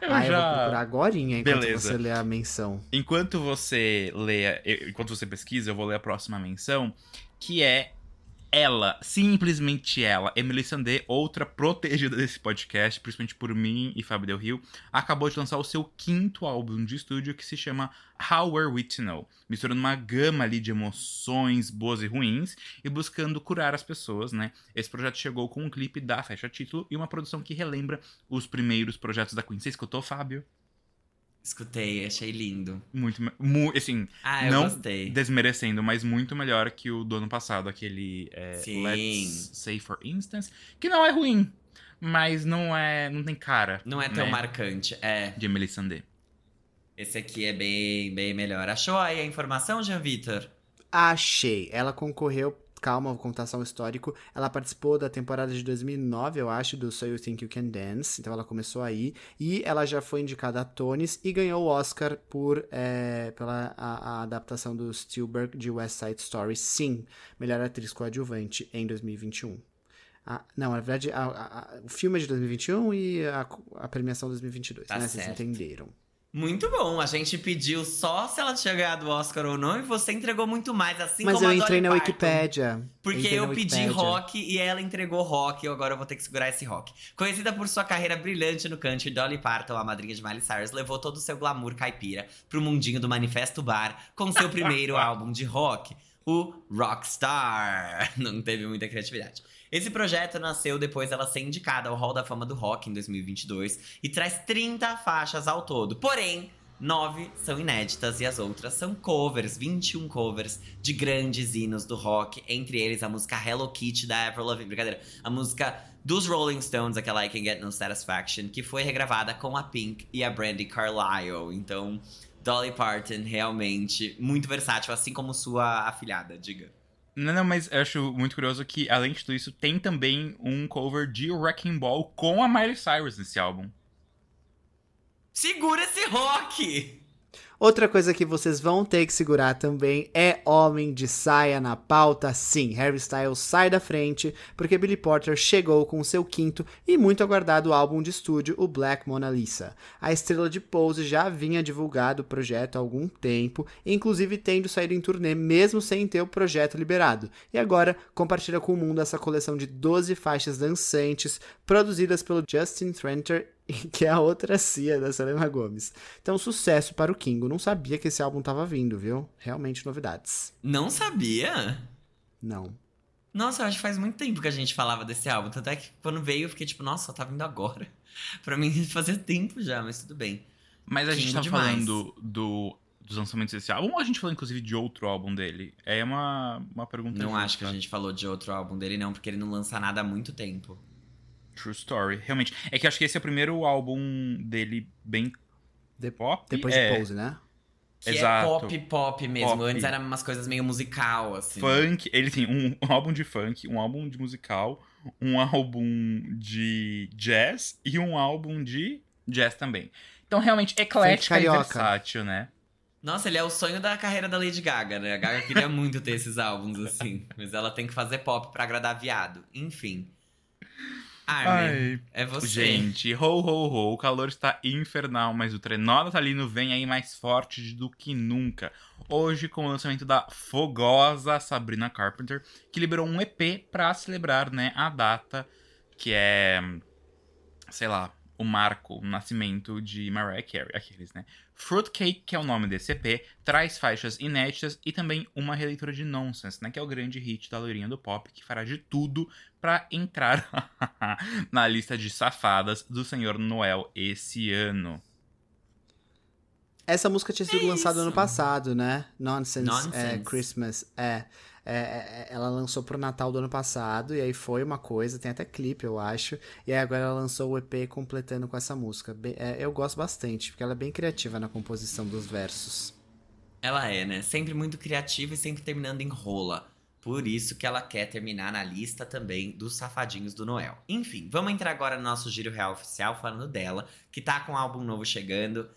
Eu Ah, eu vou já... procurar agorinha enquanto Beleza. você lê a menção. Enquanto você lê, enquanto você pesquisa, eu vou ler a próxima menção, que é ela, simplesmente ela, Emily Sandé, outra protegida desse podcast, principalmente por mim e Fábio Del Rio, acabou de lançar o seu quinto álbum de estúdio que se chama How Were We to Know, misturando uma gama ali de emoções boas e ruins e buscando curar as pessoas, né? Esse projeto chegou com um clipe da faixa título e uma produção que relembra os primeiros projetos da Queen. Você escutou, Fábio? Escutei, achei lindo. Muito, mu assim, Ah, eu não gostei. desmerecendo, mas muito melhor que o do ano passado, aquele é, Sim. Let's Say For Instance, que não é ruim, mas não é, não tem cara. Não é tão né, marcante. É, De Emily Sandé. esse aqui é bem, bem melhor. Achou aí a informação, Jean Vitor? Achei. Ela concorreu, calma, um histórico. Ela participou da temporada de 2009, eu acho, do So You Think You Can Dance. Então ela começou aí. E ela já foi indicada a Tones e ganhou o Oscar por, é, pela a, a adaptação do Spielberg de West Side Story, sim. Melhor atriz coadjuvante em 2021. Ah, não, na verdade, a- a- o filme é de 2021 e a, a premiação 2022, Tá né? Vocês certo. entenderam. Muito bom. A gente pediu só se ela tinha ganhado o Oscar ou não, e você entregou muito mais, assim Mas como eu a entrei na Parton. Wikipédia. Porque eu pedi rock e ela entregou rock, e agora eu vou ter que segurar esse rock. Conhecida por sua carreira brilhante no country, Dolly Parton, a madrinha de Miley Cyrus, levou todo o seu glamour caipira pro mundinho do Manifesto Bar com seu [LAUGHS] primeiro álbum de rock, o Rockstar. [LAUGHS] Não teve muita criatividade. Esse projeto nasceu depois dela ser indicada ao Hall da Fama do Rock em 2022 e traz 30 faixas ao todo. Porém, nove são inéditas e as outras são covers, 21 covers de grandes hinos do rock, entre eles a música Hello Kitty da Avril Lavigne, brincadeira, a música dos Rolling Stones, aquela I Can Get No Satisfaction, que foi regravada com a Pink e a Brandy Carlisle. Então, Dolly Parton realmente muito versátil, assim como sua afilhada, diga. Não, não, mas eu acho muito curioso que, além de tudo isso, tem também um cover de Wrecking Ball com a Miley Cyrus nesse álbum. Segura esse rock! Outra coisa que vocês vão ter que segurar também é Homem de Saia na pauta. Sim, Harry Styles sai da frente porque Billy Porter chegou com seu quinto e muito aguardado álbum de estúdio, o Black Mona Lisa. A estrela de Pose já vinha divulgado o projeto há algum tempo, inclusive tendo saído em turnê mesmo sem ter o projeto liberado. E agora compartilha com o mundo essa coleção de 12 faixas dançantes produzidas pelo Justin Tranter [LAUGHS] que é a outra cia da Selena Gomes. Então, sucesso para o Kingo. Não sabia que esse álbum tava vindo, viu? Realmente novidades. Não sabia? Não. Nossa, eu acho que faz muito tempo que a gente falava desse álbum. Tanto é que quando veio eu fiquei tipo, nossa, tá vindo agora. [LAUGHS] pra mim [LAUGHS] fazia tempo já, mas tudo bem. Mas a gente Lindo tá demais. falando do dos lançamentos desse álbum? Ou a gente falou, inclusive, de outro álbum dele? É uma, uma pergunta. Não justa. acho que a gente falou de outro álbum dele, não, porque ele não lança nada há muito tempo. True Story. Realmente. É que acho que esse é o primeiro álbum dele bem De- pop. Depois é, de Pose, né? Que Exato. é pop, pop mesmo. Pop. Antes era umas coisas meio musical, assim. Funk. Ele tem um, um álbum de funk, um álbum de musical, um álbum de jazz e um álbum de jazz também. Então, realmente, eclética e versátil, né? Nossa, ele é o sonho da carreira da Lady Gaga, né? A Gaga queria muito ter esses álbuns, assim. Mas ela tem que fazer pop pra agradar viado. Enfim. Armin, é você. Gente, ho, ho, ho, o calor está infernal, mas o trenó natalino vem aí mais forte do que nunca. Hoje, com o lançamento da fogosa Sabrina Carpenter, que liberou um EP pra celebrar, né, a data que é, sei lá, o marco, o nascimento de Mariah Carey, aqueles, né? Fruitcake, que é o nome desse EP, traz faixas inéditas e também uma releitura de Nonsense, né? Que é o grande hit da loirinha do pop, que fará de tudo pra entrar [LAUGHS] na lista de safadas do Senhor Noel esse ano. Essa música tinha sido É lançada ano passado, né? Nonsense, Nonsense. É, Christmas. É, é, é, Ela lançou pro Natal do ano passado, e aí foi uma coisa, tem até clipe, eu acho. E aí agora ela lançou o EP completando com essa música. É, eu gosto bastante, porque ela é bem criativa na composição dos versos. Ela é, né? Sempre muito criativa e sempre terminando em rola. Por isso que ela quer terminar na lista também dos safadinhos do Noel. Enfim, vamos entrar agora no nosso giro real oficial falando dela, que tá com um álbum novo chegando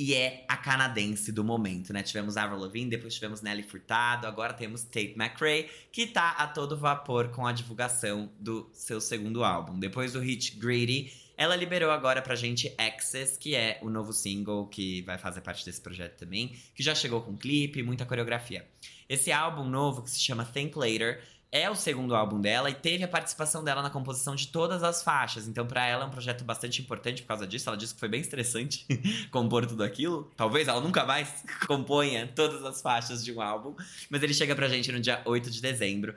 e é a canadense do momento, né? Tivemos Avril Lavigne, depois tivemos Nelly Furtado, agora temos Tate McRae, que tá a todo vapor com a divulgação do seu segundo álbum. Depois do hit Greedy, ela liberou agora pra gente Access, que é o novo single que vai fazer parte desse projeto também, que já chegou com clipe, muita coreografia. Esse álbum novo, que se chama Think Later, é o segundo álbum dela e teve a participação dela na composição de todas as faixas. Então, pra ela é um projeto bastante importante por causa disso. Ela disse que foi bem estressante [LAUGHS] compor tudo aquilo. Talvez ela nunca mais [LAUGHS] componha todas as faixas de um álbum. Mas ele chega pra gente no dia 8 de dezembro.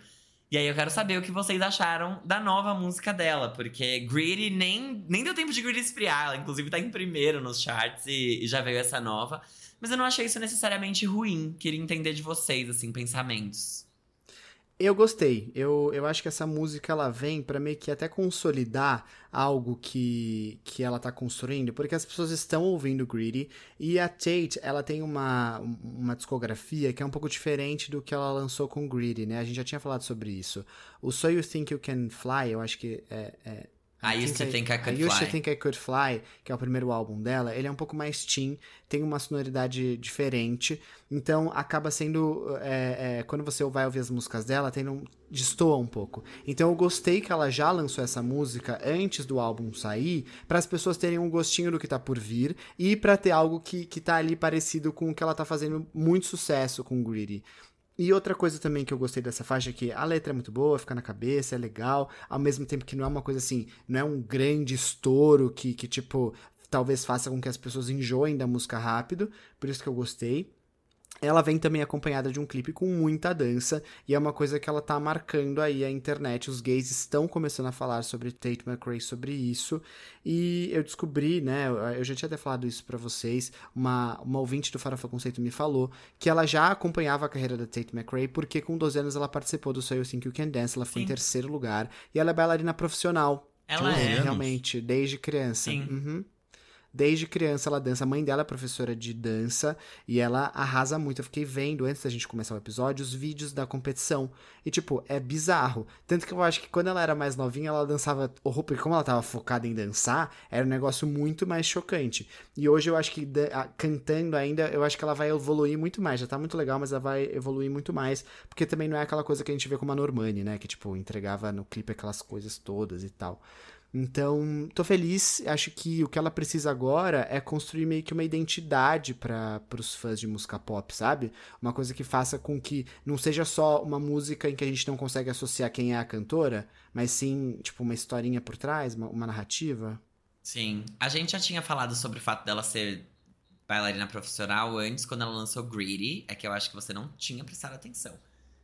E aí eu quero saber o que vocês acharam da nova música dela, porque Greedy nem, nem deu tempo de Greedy esfriar, ela inclusive tá em primeiro nos charts e, e já veio essa nova. Mas eu não achei isso necessariamente ruim, queria entender de vocês, assim, pensamentos. Eu gostei. Eu, eu acho que essa música ela vem pra meio que até consolidar algo que, que ela tá construindo, porque as pessoas estão ouvindo Greedy e a Tate, ela tem uma, uma discografia que é um pouco diferente do que ela lançou com Greedy, né? A gente já tinha falado sobre isso. O So You Think You Can Fly, eu acho que é, é I used to think I could I Used to. Think I Could Fly, que é o primeiro álbum dela, ele é um pouco mais teen, tem uma sonoridade diferente, então acaba sendo, é, é, quando você vai ouvir as músicas dela, tem um, destoa um pouco. Então eu gostei que ela já lançou essa música antes do álbum sair, para as pessoas terem um gostinho do que tá por vir, e para ter algo que, que tá ali parecido com o que ela tá fazendo muito sucesso com Greedy. E outra coisa também que eu gostei dessa faixa é que a letra é muito boa, fica na cabeça, é legal, ao mesmo tempo que não é uma coisa assim, não é um grande estouro que, que tipo, talvez faça com que as pessoas enjoem da música rápido, por isso que eu gostei. Ela vem também acompanhada de um clipe com muita dança, e é uma coisa que ela tá marcando aí a internet. Os gays estão começando a falar sobre Tate McRae, sobre isso. E eu descobri, né? Eu já tinha até falado isso pra vocês. Uma, uma ouvinte do Farofa Conceito me falou que ela já acompanhava a carreira da Tate McRae, porque com 12 anos ela participou do So You Think You Can Dance, ela foi Sim. em terceiro lugar, e ela é bailarina profissional. Ela é. Realmente, desde criança. Sim. Uhum. Desde criança ela dança. A mãe dela é professora de dança e ela arrasa muito. Eu fiquei vendo, antes da gente começar o episódio, os vídeos da competição. E, tipo, é bizarro. Tanto que eu acho que quando ela era mais novinha, ela dançava horror, porque como ela tava focada em dançar, era um negócio muito mais chocante. E hoje eu acho que cantando ainda, eu acho que ela vai evoluir muito mais. Já tá muito legal, mas ela vai evoluir muito mais. Porque também não é aquela coisa que a gente vê como a Normani, né? Que, tipo, entregava no clipe aquelas coisas todas e tal. Então, tô feliz. Acho que o que ela precisa agora é construir meio que uma identidade para os fãs de música pop, sabe? Uma coisa que faça com que não seja só uma música em que a gente não consegue associar quem é a cantora, mas sim, tipo, uma historinha por trás, uma, uma narrativa. Sim. A gente já tinha falado sobre o fato dela ser bailarina profissional antes, quando ela lançou Greedy. É que eu acho que você não tinha prestado atenção.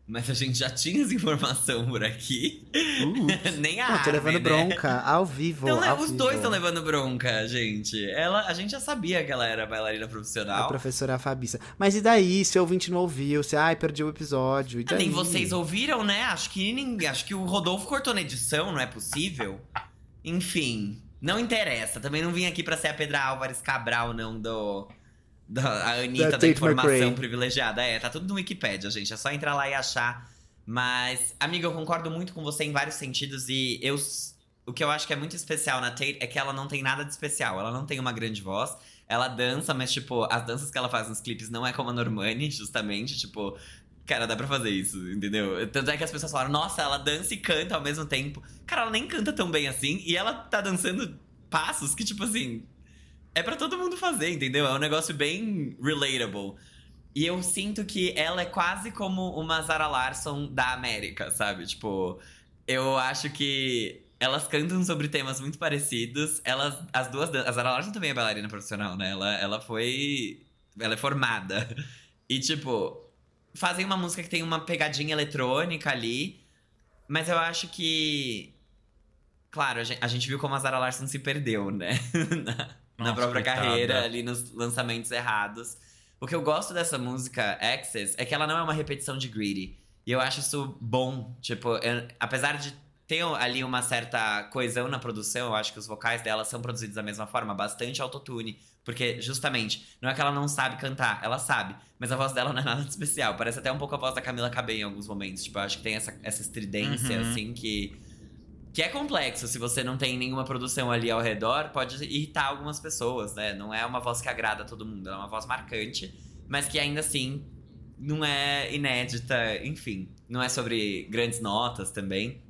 Mas a gente já tinha essa informação por aqui. Uh. [LAUGHS] Nem a Não, tô levando né? bronca ao vivo. Então, né, ao os vivo. dois estão levando bronca, gente. Ela, a gente já sabia que ela era bailarina A profissional. professora Fabissa. Mas e daí, se o ouvinte não ouviu? Se, ai, perdi o episódio. E Ah? Nem vocês ouviram, né? Acho que ninguém, acho que o Rodolfo cortou na edição, não é possível. Enfim, não interessa. Também não vim aqui pra ser a Pedra Álvares Cabral, não, do. Da a Anitta Da da, informação privilegiada. É, tá tudo no Wikipedia, gente. É só entrar lá e achar. Mas, amiga, eu concordo muito com você em vários sentidos. E eu. O que eu acho que é muito especial na Tate é que ela não tem nada de especial. Ela não tem uma grande voz. Ela dança, mas, tipo, as danças que ela faz nos clipes não é como a Normani, justamente. Tipo, Cara, dá pra fazer isso, entendeu? Tanto é que as pessoas falaram, nossa, ela dança e canta ao mesmo tempo. Cara, ela nem canta tão bem assim. E ela tá dançando passos que, tipo assim, é pra todo mundo fazer, entendeu? É um negócio bem relatable. E eu sinto que ela é quase como uma Zara Larson da América, sabe? Tipo, eu acho que elas cantam sobre temas muito parecidos. Elas, as duas, a Zara Larson também é bailarina profissional, né? Ela, ela foi, ela é formada. E tipo, fazem uma música que tem uma pegadinha eletrônica ali, mas eu acho que claro, a gente, a gente viu como a Zara Larson se perdeu, né? [LAUGHS] na, na Nossa, própria coitada. carreira, ali nos lançamentos errados. O que eu gosto dessa música, Access, é que ela não é uma repetição de Greedy. E eu acho isso bom. Tipo, eu- apesar de ter ali uma certa coesão na produção, eu acho que os vocais dela são produzidos da mesma forma, bastante autotune. Porque, justamente, não é que ela não sabe cantar, ela sabe. Mas a voz dela não é nada [LAUGHS] especial. Parece até um pouco a voz da Camila Cabello em alguns momentos. Tipo, eu acho que tem essa, essa estridência, Uhum. assim, que. Que é complexo, se você não tem nenhuma produção ali ao redor, pode irritar algumas pessoas, né? Não é uma voz que agrada a todo mundo, é uma voz marcante, mas que ainda assim não é inédita, enfim. Não é sobre grandes notas também.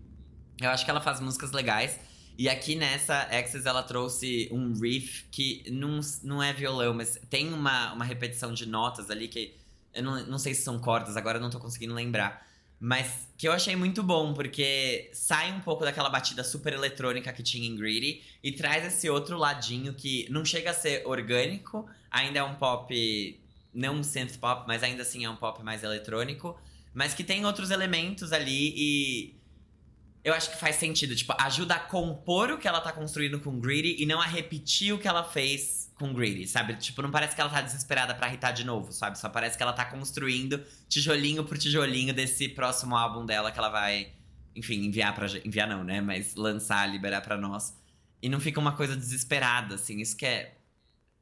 Eu acho que ela faz músicas legais. E aqui nessa Access ela trouxe um riff que não, não é violão, mas tem uma, uma repetição de notas ali que eu não, não sei se são cordas, agora eu não tô conseguindo lembrar. Mas que eu achei muito bom, porque sai um pouco daquela batida super eletrônica que tinha em Greedy e traz esse outro ladinho que não chega a ser orgânico, ainda é um pop, não um synth pop, mas ainda assim é um pop mais eletrônico, mas que tem outros elementos ali e eu acho que faz sentido, tipo, ajuda a compor o que ela tá construindo com Greedy e não a repetir o que ela fez com Greedy, sabe? Tipo, não parece que ela tá desesperada pra irritar de novo, sabe? Só parece que ela tá construindo tijolinho por tijolinho desse próximo álbum dela que ela vai, enfim, enviar gente. Enviar não, né? Mas lançar, liberar pra nós. E não fica uma coisa desesperada, assim. Isso que é.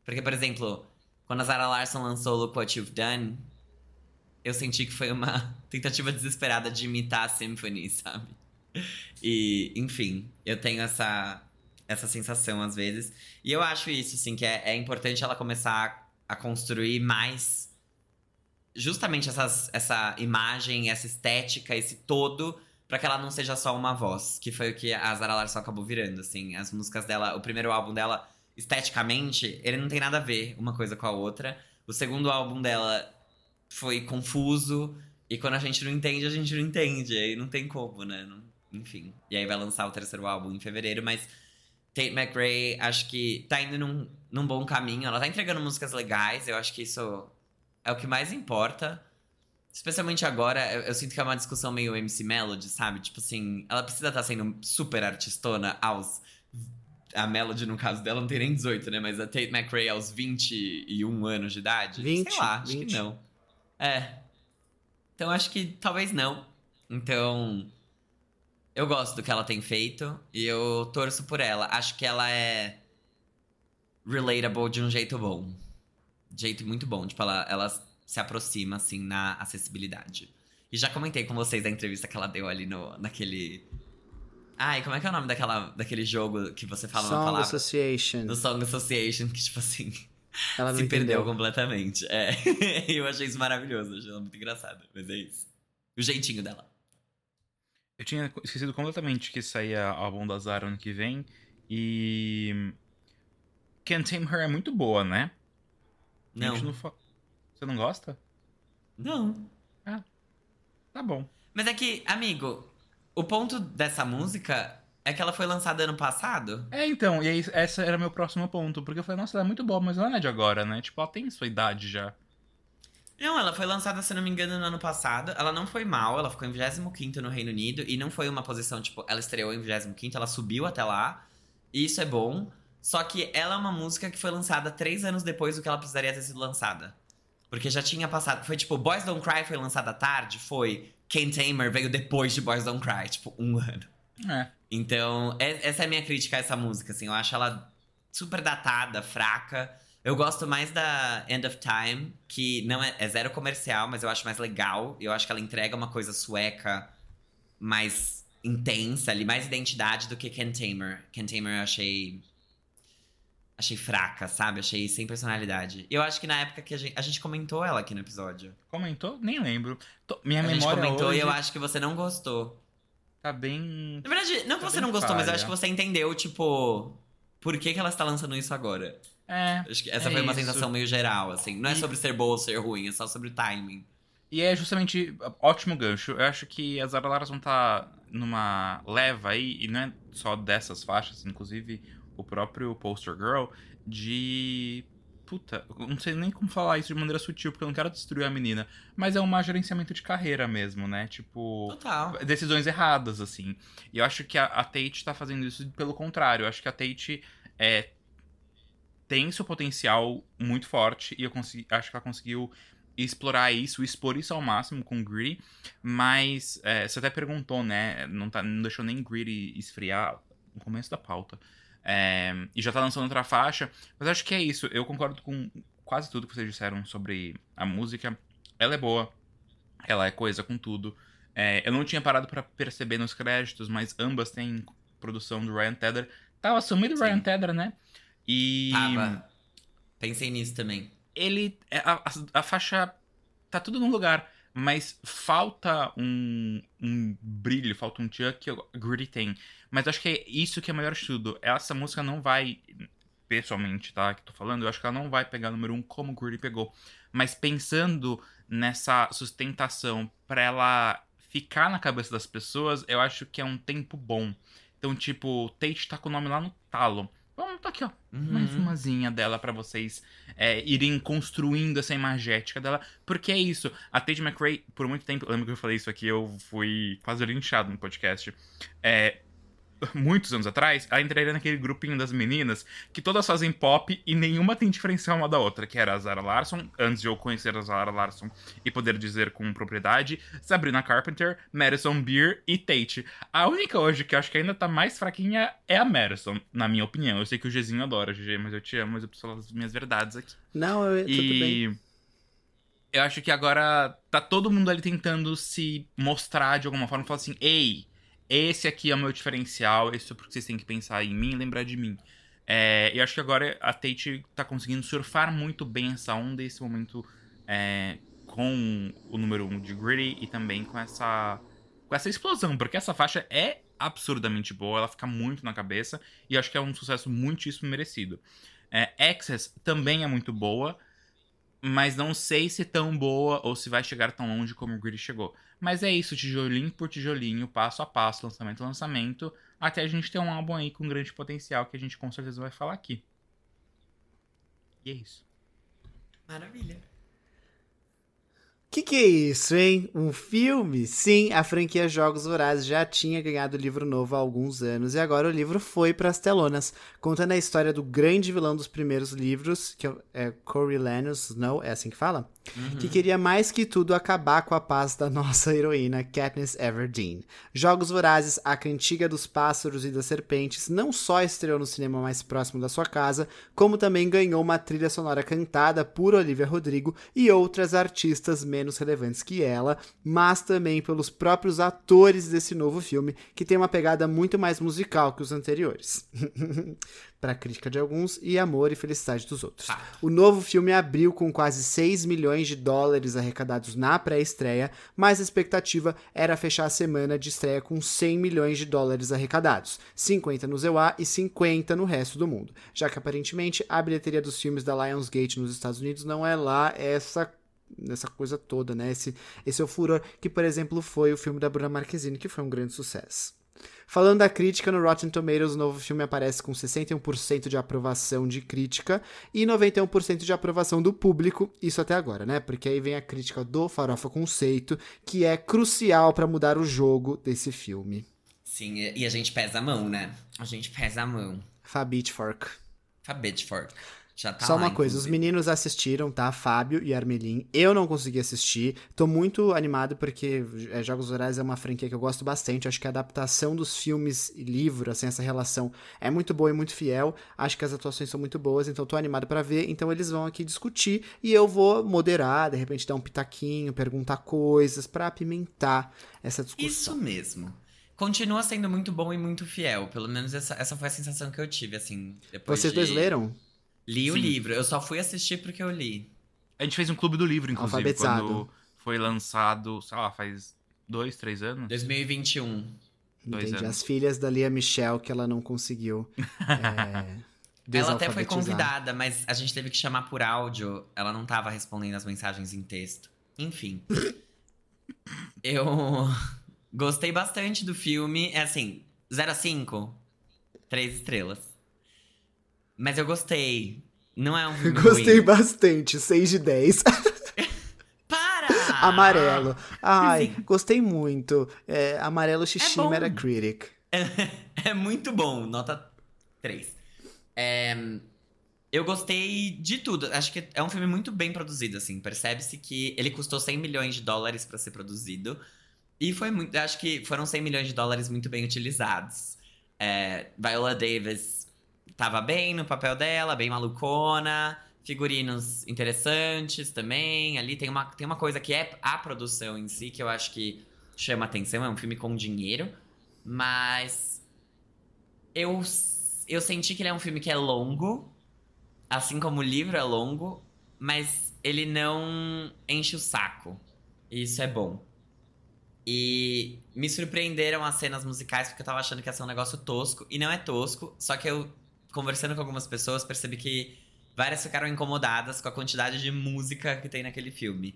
Porque, por exemplo, quando a Zara Larson lançou Look What You've Done, eu senti que foi uma [LAUGHS] tentativa desesperada de imitar a Symphony, sabe? E, enfim, eu tenho essa, essa sensação às vezes. E eu acho isso, assim, que é, é importante ela começar a construir mais justamente essas, essa imagem, essa estética, esse todo, pra que ela não seja só uma voz, que foi o que a Zara Larson acabou virando, assim. As músicas dela, o primeiro álbum dela, esteticamente, ele não tem nada a ver uma coisa com a outra. O segundo álbum dela foi confuso, e quando a gente não entende, a gente não entende, aí não tem como, né? Não- enfim. E aí vai lançar o terceiro álbum em fevereiro, mas Tate McRae, acho que tá indo num, num bom caminho. Ela tá entregando músicas legais, eu acho que isso é o que mais importa. Especialmente agora, eu, eu sinto que é uma discussão meio MC Melody, sabe? Tipo assim, ela precisa estar sendo super artistona aos. A Melody, no caso dela, não tem nem 18, né? Mas a Tate McRae aos 21 anos de idade. 20, Sei lá, acho 20. que não. É. Então acho que talvez não. Então. Eu gosto do que ela tem feito e eu torço por ela. Acho que ela é relatable de um jeito bom. De jeito muito bom. Tipo, ela, ela se aproxima, assim, na acessibilidade. E já comentei com vocês a entrevista que ela deu ali no, naquele. Ai, como é que é o nome daquela, daquele jogo que você fala uma Song palavra? Association. No Song Association, que, tipo assim, Ela se perdeu entendeu. completamente. É. [LAUGHS] eu achei isso maravilhoso, achei ela muito engraçada. Mas é isso. O jeitinho dela. Eu tinha esquecido completamente que saía o álbum da Zara ano que vem. E. Can't Tame Her é muito boa, né? Gente Não. fa- Você não gosta? Não. Tá bom. Mas é que, amigo, o ponto dessa música é que ela foi lançada ano passado. É, então, e aí esse era meu próximo ponto. Porque eu falei, nossa, ela é muito boa, mas ela não é de agora, né? Tipo, ela tem sua idade já. Não, ela foi lançada, se não me engano, no ano passado. Ela não foi mal, ela ficou em 25 no Reino Unido. E não foi uma posição, tipo, ela estreou em 25, ela subiu até lá. E isso é bom. Só que ela é uma música que foi lançada três anos depois do que ela precisaria ter sido lançada. Porque já tinha passado. Foi tipo, Boys Don't Cry foi lançada tarde, foi. Ken Tamer veio depois de Boys Don't Cry, tipo, um [LAUGHS] ano. É. Então, é- essa é a minha crítica a essa música, assim. Eu acho ela super datada, fraca. Eu gosto mais da End of Time, que não é, é zero comercial, mas eu acho mais legal. Eu acho que ela entrega uma coisa sueca mais intensa ali, mais identidade do que Ken Tamer. Ken Tamer eu achei. Achei fraca, sabe? Achei sem personalidade. Eu acho que na época que a gente, a gente comentou ela aqui no episódio. Comentou? Nem lembro. Tô- Minha a gente memória comentou hoje e eu acho que você não gostou. tá bem... Na verdade, não que Tá você bem não gostou, mas eu falha. acho que você entendeu, tipo, por que, que ela está lançando isso agora. É, Acho que essa É foi uma isso. sensação meio geral, assim. Não é E- sobre ser boa ou ser ruim, é só sobre timing. E é justamente ótimo gancho. Eu acho que a Zara Larson tá numa leva aí, e não é só dessas faixas, inclusive o próprio Poster Girl, de. Puta, eu não sei nem como falar isso de maneira sutil, porque eu não quero destruir a menina. Mas é um gerenciamento de carreira mesmo, né? Tipo. Total. decisões erradas, assim. E eu acho que a, a Tate tá fazendo isso pelo contrário. Eu acho que a Tate é, tem seu potencial muito forte e eu consegui, acho que ela conseguiu explorar isso, expor isso ao máximo com Greedy, mas é, você até perguntou, né? Não, tá, não deixou nem Greedy esfriar no começo da pauta. É, e já tá lançando outra faixa, mas acho que é isso. Eu concordo com quase tudo que vocês disseram sobre a música. Ela é boa, ela é coisa com tudo. É, eu não tinha parado pra perceber nos créditos, mas ambas têm produção do Ryan Tedder. Tava sumido o. Ryan Tedder, né? E Tava. Pensei nisso também. ele. é, A, a- a faixa tá tudo no lugar, mas falta um, um brilho, falta um tchan que o Gritty tem. Mas acho que é isso que é melhor de tudo. Essa música não vai. Pessoalmente, tá? Que tô falando, eu acho que ela não vai pegar número um como o Gritty pegou. Mas pensando nessa sustentação pra ela ficar na cabeça das pessoas, eu acho que é um tempo bom. Então, tipo, Tate tá com o nome lá no talo. Vamos, tá aqui, ó. Mais Uhum. umazinha dela pra vocês é, irem construindo essa imagética dela. Porque é isso. A Tate McRae, por muito tempo, lembra que eu falei isso aqui, eu fui quase linchado no podcast. É, [LAUGHS] muitos anos atrás, ela entraria naquele grupinho das meninas que todas fazem pop e nenhuma tem diferencial uma da outra, que era a Zara Larson, antes de eu conhecer a Zara Larson e poder dizer com propriedade, Sabrina Carpenter, Madison Beer e Tate. A única hoje que eu acho que ainda tá mais fraquinha é a Madison, na minha opinião. Eu sei que o Gzinho adora, GG, mas eu te amo, mas eu preciso falar as minhas verdades aqui. Não, eu, tudo bem. E eu acho que agora tá todo mundo ali tentando se mostrar de alguma forma, falar assim, ei, esse aqui é o meu diferencial, esse é porque vocês têm que pensar em mim e lembrar de mim. É, e acho que agora a Tate tá conseguindo surfar muito bem essa onda, esse momento é, com o número 1 um de Gritty e também com essa, com essa explosão, porque essa faixa é absurdamente boa, ela fica muito na cabeça e acho que é um sucesso muitíssimo merecido. É, Access também é muito boa, mas não sei se tão boa ou se vai chegar tão longe como o Gritty chegou. Mas é isso, tijolinho por tijolinho, passo a passo, lançamento a lançamento, até a gente ter um álbum aí com grande potencial que a gente com certeza vai falar aqui. E é isso. Maravilha. Que que é isso, hein? Um filme? Sim, a franquia Jogos Vorazes já tinha ganhado livro novo há alguns anos e agora o livro foi para as telonas, contando a história do grande vilão dos primeiros livros, que é Coriolanus Snow, é assim que fala? Que queria mais que tudo acabar com a paz da [LAUGHS] nossa heroína Katniss Everdeen. Jogos Vorazes, a cantiga dos pássaros e das serpentes, não só estreou no cinema mais próximo da sua casa, como também ganhou uma trilha sonora cantada por Olivia Rodrigo e outras artistas menos relevantes que ela, mas também pelos próprios atores desse novo filme, que tem uma pegada muito mais musical que os anteriores. [LAUGHS] Para crítica de alguns e amor e felicidade dos outros. Ah. O novo filme abriu com quase 6 milhões de dólares arrecadados na pré-estreia, mas a expectativa era fechar a semana de estreia com 100 milhões de dólares arrecadados, 50 no ZEUA e 50 no resto do mundo, já que aparentemente a bilheteria dos filmes da Lionsgate nos Estados Unidos não é lá essa nessa coisa toda, né? Esse, esse é o furor que, por exemplo, foi o filme da Bruna Marquezine, que foi um grande sucesso. Falando da crítica, no Rotten Tomatoes, o novo filme aparece com 61% de aprovação de crítica e 91% de aprovação do público, isso até agora, né? Porque aí vem a crítica do Farofa Conceito, que é crucial para mudar o jogo desse filme. Sim, e a gente pesa a mão, né? A gente pesa a mão. Fabitfork. Fabitfork. Já tá Só lá, uma coisa, os inclusive. meninos assistiram, tá? Fábio e Armelin. Eu não consegui assistir. Tô muito animado porque é, Jogos Vorazes é uma franquia que eu gosto bastante. Acho que a adaptação dos filmes e livro, assim, essa relação é muito boa e muito fiel. Acho que as atuações são muito boas, então tô animado pra ver. Então eles vão aqui discutir e eu vou moderar, de repente dar um pitaquinho, perguntar coisas pra apimentar essa Isso discussão. mesmo. Continua sendo muito bom e muito fiel. Pelo menos essa, essa foi a sensação que eu tive, assim. Depois Vocês de... dois leram? Li o Sim. livro. Eu só fui assistir porque eu li. A gente fez um clube do livro, inclusive, Alfabetizado. quando foi lançado, sei lá, faz dois, três anos. 2021. Dois Entendi. anos. As filhas da Lia Michelle que ela não conseguiu. [LAUGHS] é, Ela até foi convidada, mas a gente teve que chamar por áudio. Ela não tava respondendo as mensagens em texto. Enfim. [LAUGHS] eu gostei bastante do filme. É assim, 0 a 5, 3 estrelas. Mas eu gostei. Não é um filme [LAUGHS] Gostei ruim. bastante, 6 de 10. [LAUGHS] Para! amarelo. Ai, Sim. gostei muito. É, amarelo xixi bom. Metacritic. [LAUGHS] É muito bom, nota 3. É, eu gostei de tudo. Acho que é um filme muito bem produzido, assim. Percebe-se que ele custou 100 milhões de dólares pra ser produzido. E foi muito. Acho que foram 100 milhões de dólares muito bem utilizados. É, Viola Davis tava bem no papel dela, bem malucona. Figurinos interessantes também. Ali tem uma, tem uma coisa que é a produção em si, que eu acho que chama atenção. É um filme com dinheiro. Mas eu, eu senti que ele é um filme que é longo, assim como o livro é longo, mas ele não enche o saco. E isso é bom. E me surpreenderam as cenas musicais, porque eu tava achando que ia ser um negócio tosco. E não é tosco, só que eu, conversando com algumas pessoas, percebi que várias ficaram incomodadas com a quantidade de música que tem naquele filme.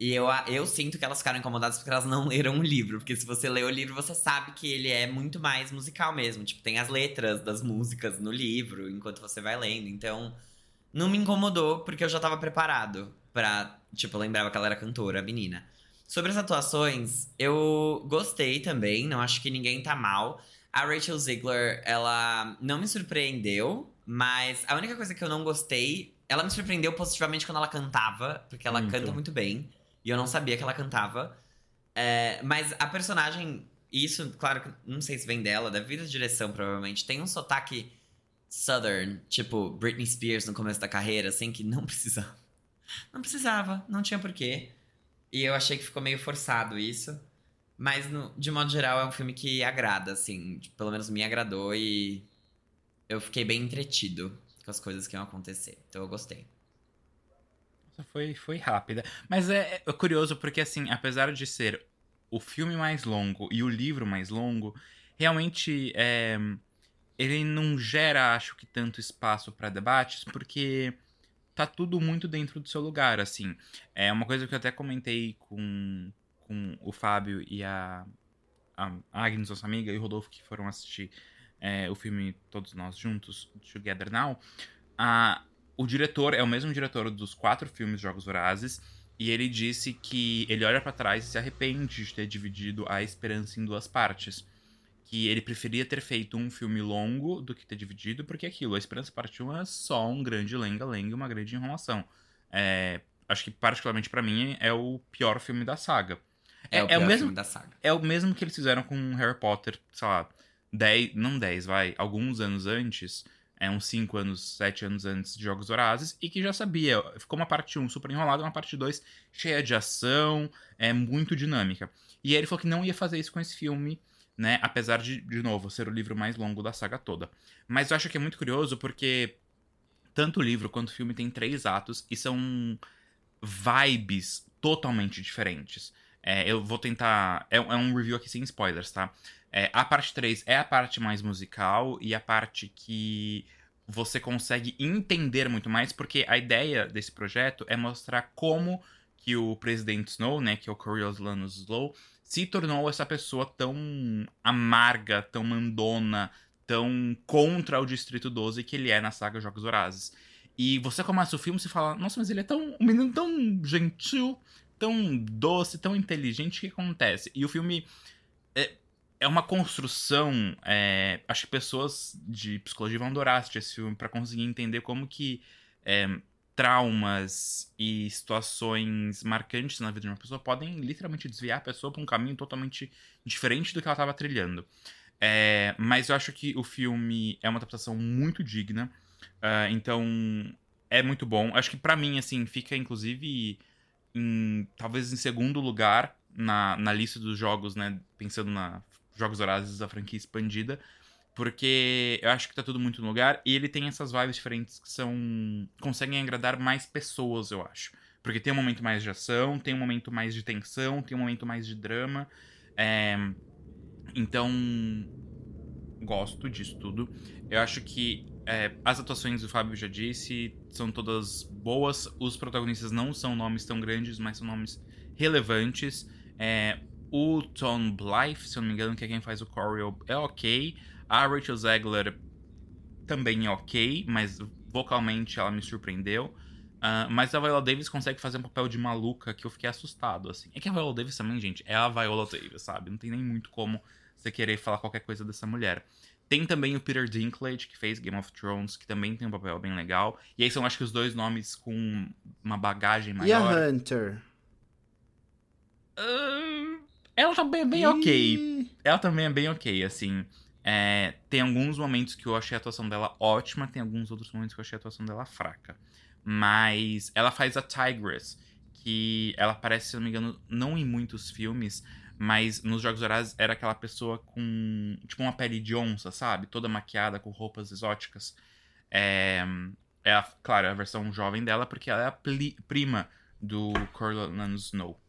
E eu, eu sinto que elas ficaram incomodadas porque elas não [LAUGHS] leram o livro. Porque se você lê o livro, você sabe que ele é muito mais musical mesmo. Tipo, tem as letras das músicas no livro enquanto você vai lendo. Então, não me incomodou porque eu já tava preparado pra. Tipo, eu lembrava que ela era cantora, a menina. Sobre as atuações, eu gostei também. Não acho que ninguém tá mal. A Rachel Ziegler, ela não me surpreendeu, mas a única coisa que eu não gostei. Ela me surpreendeu positivamente quando ela cantava, porque ela Muito. canta muito bem. E eu não sabia que ela cantava. É, mas a personagem, isso, claro que não sei se vem dela, deve vir da direção, provavelmente. Tem um sotaque southern, tipo Britney Spears no começo da carreira, assim, que não [LAUGHS] precisava. Não precisava, não tinha porquê. E eu achei que ficou meio forçado isso. Mas, no- de modo geral, é um filme que agrada, assim. Pelo menos me agradou e eu fiquei bem entretido com as coisas que iam acontecer. Então eu gostei. Foi, foi rápida. Mas é, é curioso porque, assim, apesar de ser o filme mais longo e o livro mais longo, realmente é, ele não gera, acho que, tanto espaço para debates, porque tá tudo muito dentro do seu lugar, assim. É uma coisa que eu até comentei com, com o Fábio e a, a Agnes, nossa amiga, e o Rodolfo, que foram assistir é, o filme Todos Nós Juntos, Together Now. A, o diretor é o mesmo diretor dos quatro filmes Jogos Vorazes. E ele disse que ele olha pra trás e se arrepende de ter dividido a esperança em duas partes. Que ele preferia ter feito um filme longo do que ter dividido, porque aquilo, a Esperança Parte 1 é só um grande lenga-lenga e uma grande enrolação. É, acho que, particularmente pra mim, é o pior filme da saga. É, É- o é o mesmo- da saga. É o mesmo que eles fizeram com Harry Potter, sei lá, 10, não 10, vai, alguns anos antes, é uns 5 anos, 7 anos antes de Jogos Vorazes, e que já sabia, ficou uma parte 1 super enrolada, uma parte 2 cheia de ação, é muito dinâmica. E aí ele falou que não ia fazer isso com esse filme, né, apesar de, de novo, ser o livro mais longo da saga toda. Mas eu acho que é muito curioso porque tanto o livro quanto o filme tem três atos e são vibes totalmente diferentes. É, eu vou tentar. É, é um review aqui sem spoilers, tá? É, a parte 3 é a parte mais musical e a parte que você consegue entender muito mais, porque a ideia desse projeto é mostrar como que o presidente Snow, né, que é o Coriolanus Slow, se tornou essa pessoa tão amarga, tão mandona, tão contra o Distrito 12 que ele é na saga Jogos Vorazes. E você começa o filme e fala, nossa, mas ele é tão um menino tão gentil, tão doce, tão inteligente, que acontece? E o filme é, é uma construção. É, acho que pessoas de psicologia vão adorar assistir esse filme para conseguir entender como que é, traumas e situações marcantes na vida de uma pessoa podem literalmente desviar a pessoa para um caminho totalmente diferente do que ela estava trilhando. É, mas eu acho que o filme é uma adaptação muito digna. Uh, então, é muito bom. Acho que para mim, assim, fica inclusive em, talvez em segundo lugar na, na lista dos jogos, né? Pensando na Jogos Horazes da franquia expandida. Porque eu acho que tá tudo muito no lugar. E ele tem essas vibes diferentes que são. conseguem agradar mais pessoas, eu acho. Porque tem um momento mais de ação, tem um momento mais de tensão, tem um momento mais de drama. É... Então. Gosto disso tudo. Eu acho que é, as atuações, o Fábio já disse, são todas boas. Os protagonistas não são nomes tão grandes, mas são nomes relevantes. É, o Tom Blythe, se eu não me engano, que é quem faz o Coryell, é ok. A Rachel Zegler também é ok, mas vocalmente ela me surpreendeu. Uh, mas a Viola Davis consegue fazer um papel de maluca que eu fiquei assustado, assim. É que a Viola Davis também, gente, é a Viola Davis, sabe? Não tem nem muito como você querer falar qualquer coisa dessa mulher. Tem também o Peter Dinklage, que fez Game of Thrones, que também tem um papel bem legal. E aí são, acho que, os dois nomes com uma bagagem maior. E a Hunter? Uh, ela também é bem e... ok. Ela também é bem ok, assim. É, tem alguns momentos que eu achei a atuação dela ótima, tem alguns outros momentos que eu achei a atuação dela fraca. Mas ela faz a Tigress, que ela aparece, se não me engano, não em muitos filmes, mas nos Jogos Horazes era aquela pessoa com. Tipo uma pele de onça, sabe? Toda maquiada com roupas exóticas. É, é a, claro, é a versão jovem dela, porque ela é a prima do Coriolanus Snow.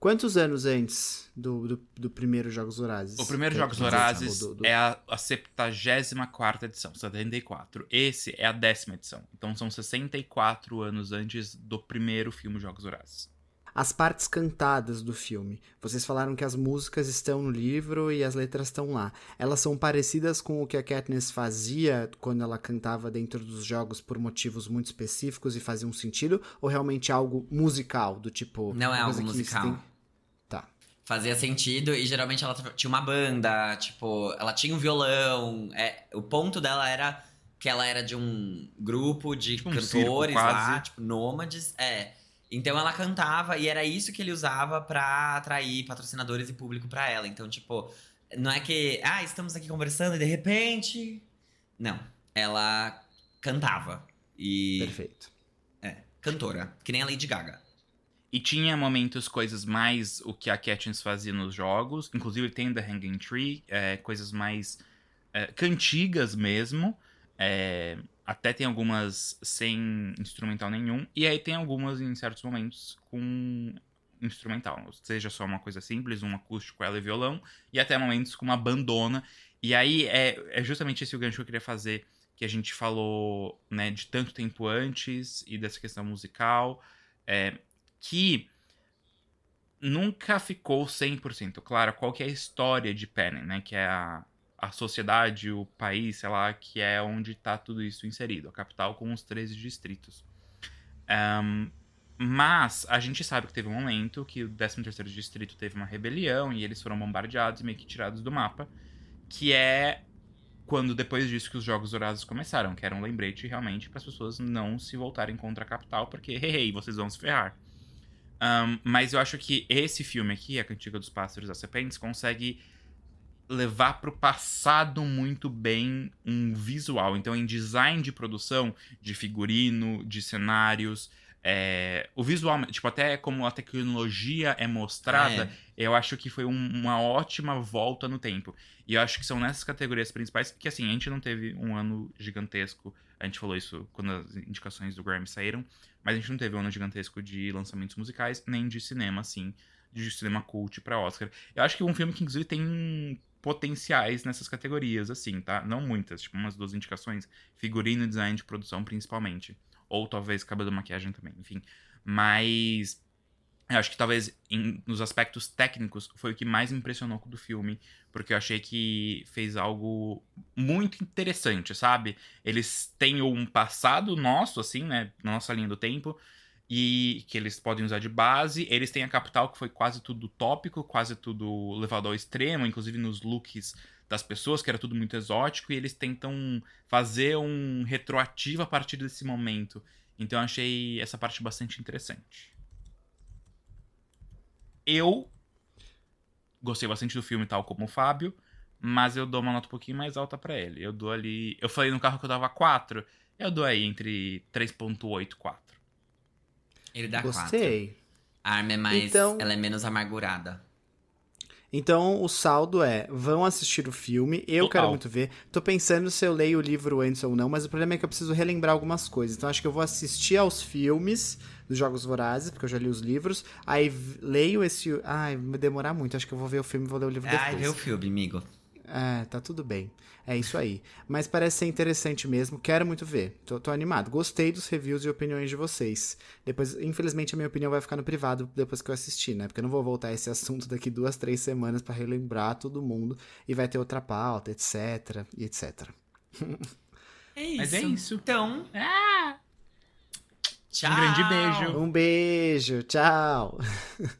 Quantos anos antes do, do, do primeiro Jogos Horazes? O primeiro Jogos Horazes do, do... é a, a 74 edição, 74. Esse é a décima edição. Então são 64 anos antes do primeiro filme Jogos Horazes as partes cantadas do filme. Vocês falaram que as músicas estão no livro e as letras estão lá. Elas são parecidas com o que a Katniss fazia quando ela cantava dentro dos jogos por motivos muito específicos e faziam sentido? Ou realmente algo musical, do tipo... Não é algo musical. Tem... Tá. Fazia sentido e geralmente ela tinha uma banda, tipo, ela tinha um violão. É, o ponto dela era que ela era de um grupo de tipo cantores um circo, lá, tipo, nômades. É. Então ela cantava e era isso que ele usava para atrair patrocinadores e público para ela. Então, tipo, não é que, ah, estamos aqui conversando e de repente. Não. Ela cantava. E. Perfeito. É, cantora. Que nem a Lady Gaga. E tinha momentos, coisas mais o que a Katniss fazia nos jogos. Inclusive tem The Hanging Tree, é, coisas mais é, cantigas mesmo. É, até tem algumas sem instrumental nenhum. E aí tem algumas em certos momentos com instrumental. Seja só uma coisa simples, um acústico, ela e violão. E até momentos com uma bandona. E aí é, é justamente esse o gancho que eu queria fazer. Que a gente falou né, de tanto tempo antes e dessa questão musical. É, que nunca ficou 100% claro qual que é a história de Penny, né? Que é a, a sociedade, o país, sei lá, que é onde está tudo isso inserido, a capital com os 13 distritos. Um, mas a gente sabe que teve um momento que o 13º distrito teve uma rebelião e eles foram bombardeados e meio que tirados do mapa, que é quando depois disso que os Jogos Dourados começaram, que era um lembrete realmente para as pessoas não se voltarem contra a capital, porque, [LAUGHS] hey, hey vocês vão se ferrar. Um, mas eu acho que esse filme aqui, A Cantiga dos Pássaros das Serpentes, consegue levar para o passado muito bem um visual. Então, em design de produção, de figurino, de cenários, é, o visual, tipo, até como a tecnologia é mostrada, é. eu acho que foi um, uma ótima volta no tempo. E eu acho que são nessas categorias principais que, assim, a gente não teve um ano gigantesco. A gente falou isso quando as indicações do Grammy saíram, mas a gente não teve um ano gigantesco de lançamentos musicais, nem de cinema, assim, de cinema cult para Oscar. Eu acho que um filme que, inclusive, tem potenciais nessas categorias, assim, tá? Não muitas, tipo umas duas indicações, figurino design de produção principalmente, ou talvez cabelo e maquiagem também, enfim. Mas Eu acho que talvez em- nos aspectos técnicos foi o que mais impressionou do filme, porque eu achei que fez algo muito interessante, sabe? Eles têm um passado nosso, assim, né? Na nossa linha do tempo, e que eles podem usar de base. Eles têm a capital, que foi quase tudo tópico, quase tudo levado ao extremo, inclusive nos looks das pessoas, que era tudo muito exótico, e eles tentam fazer um retroativo a partir desse momento. Então eu achei essa parte bastante interessante. Eu gostei bastante do filme, tal como o Fábio, mas eu dou uma nota um pouquinho mais alta pra ele. Eu dou ali. Eu falei no carro que eu dava 4, eu dou aí entre 3,8 e 4. Ele dá quatro. Gostei. A arma é mais. Então- Ela é menos amargurada. Então, o saldo é: vão assistir o filme. Eu Total. quero muito ver. Tô pensando se eu leio o livro antes ou não, mas o problema é que eu preciso relembrar algumas coisas. Então, acho que eu vou assistir aos filmes dos Jogos Vorazes, porque eu já li os livros. Aí leio esse. Ai, vai demorar muito. Acho que eu vou ver o filme e vou ler o livro depois. Ai, vê o filme, amigo. É, tá tudo bem. É isso aí. Mas parece ser interessante mesmo. Quero muito ver. Tô, tô animado. Gostei dos reviews e opiniões de vocês. Depois, infelizmente, a minha opinião vai ficar no privado depois que eu assistir, né? Porque eu não vou voltar a esse assunto daqui duas, três semanas pra relembrar todo mundo. E vai ter outra pauta, etc. E etc. É isso. Mas é isso. Então. Tchau. Um grande beijo. Um beijo. Tchau. [LAUGHS]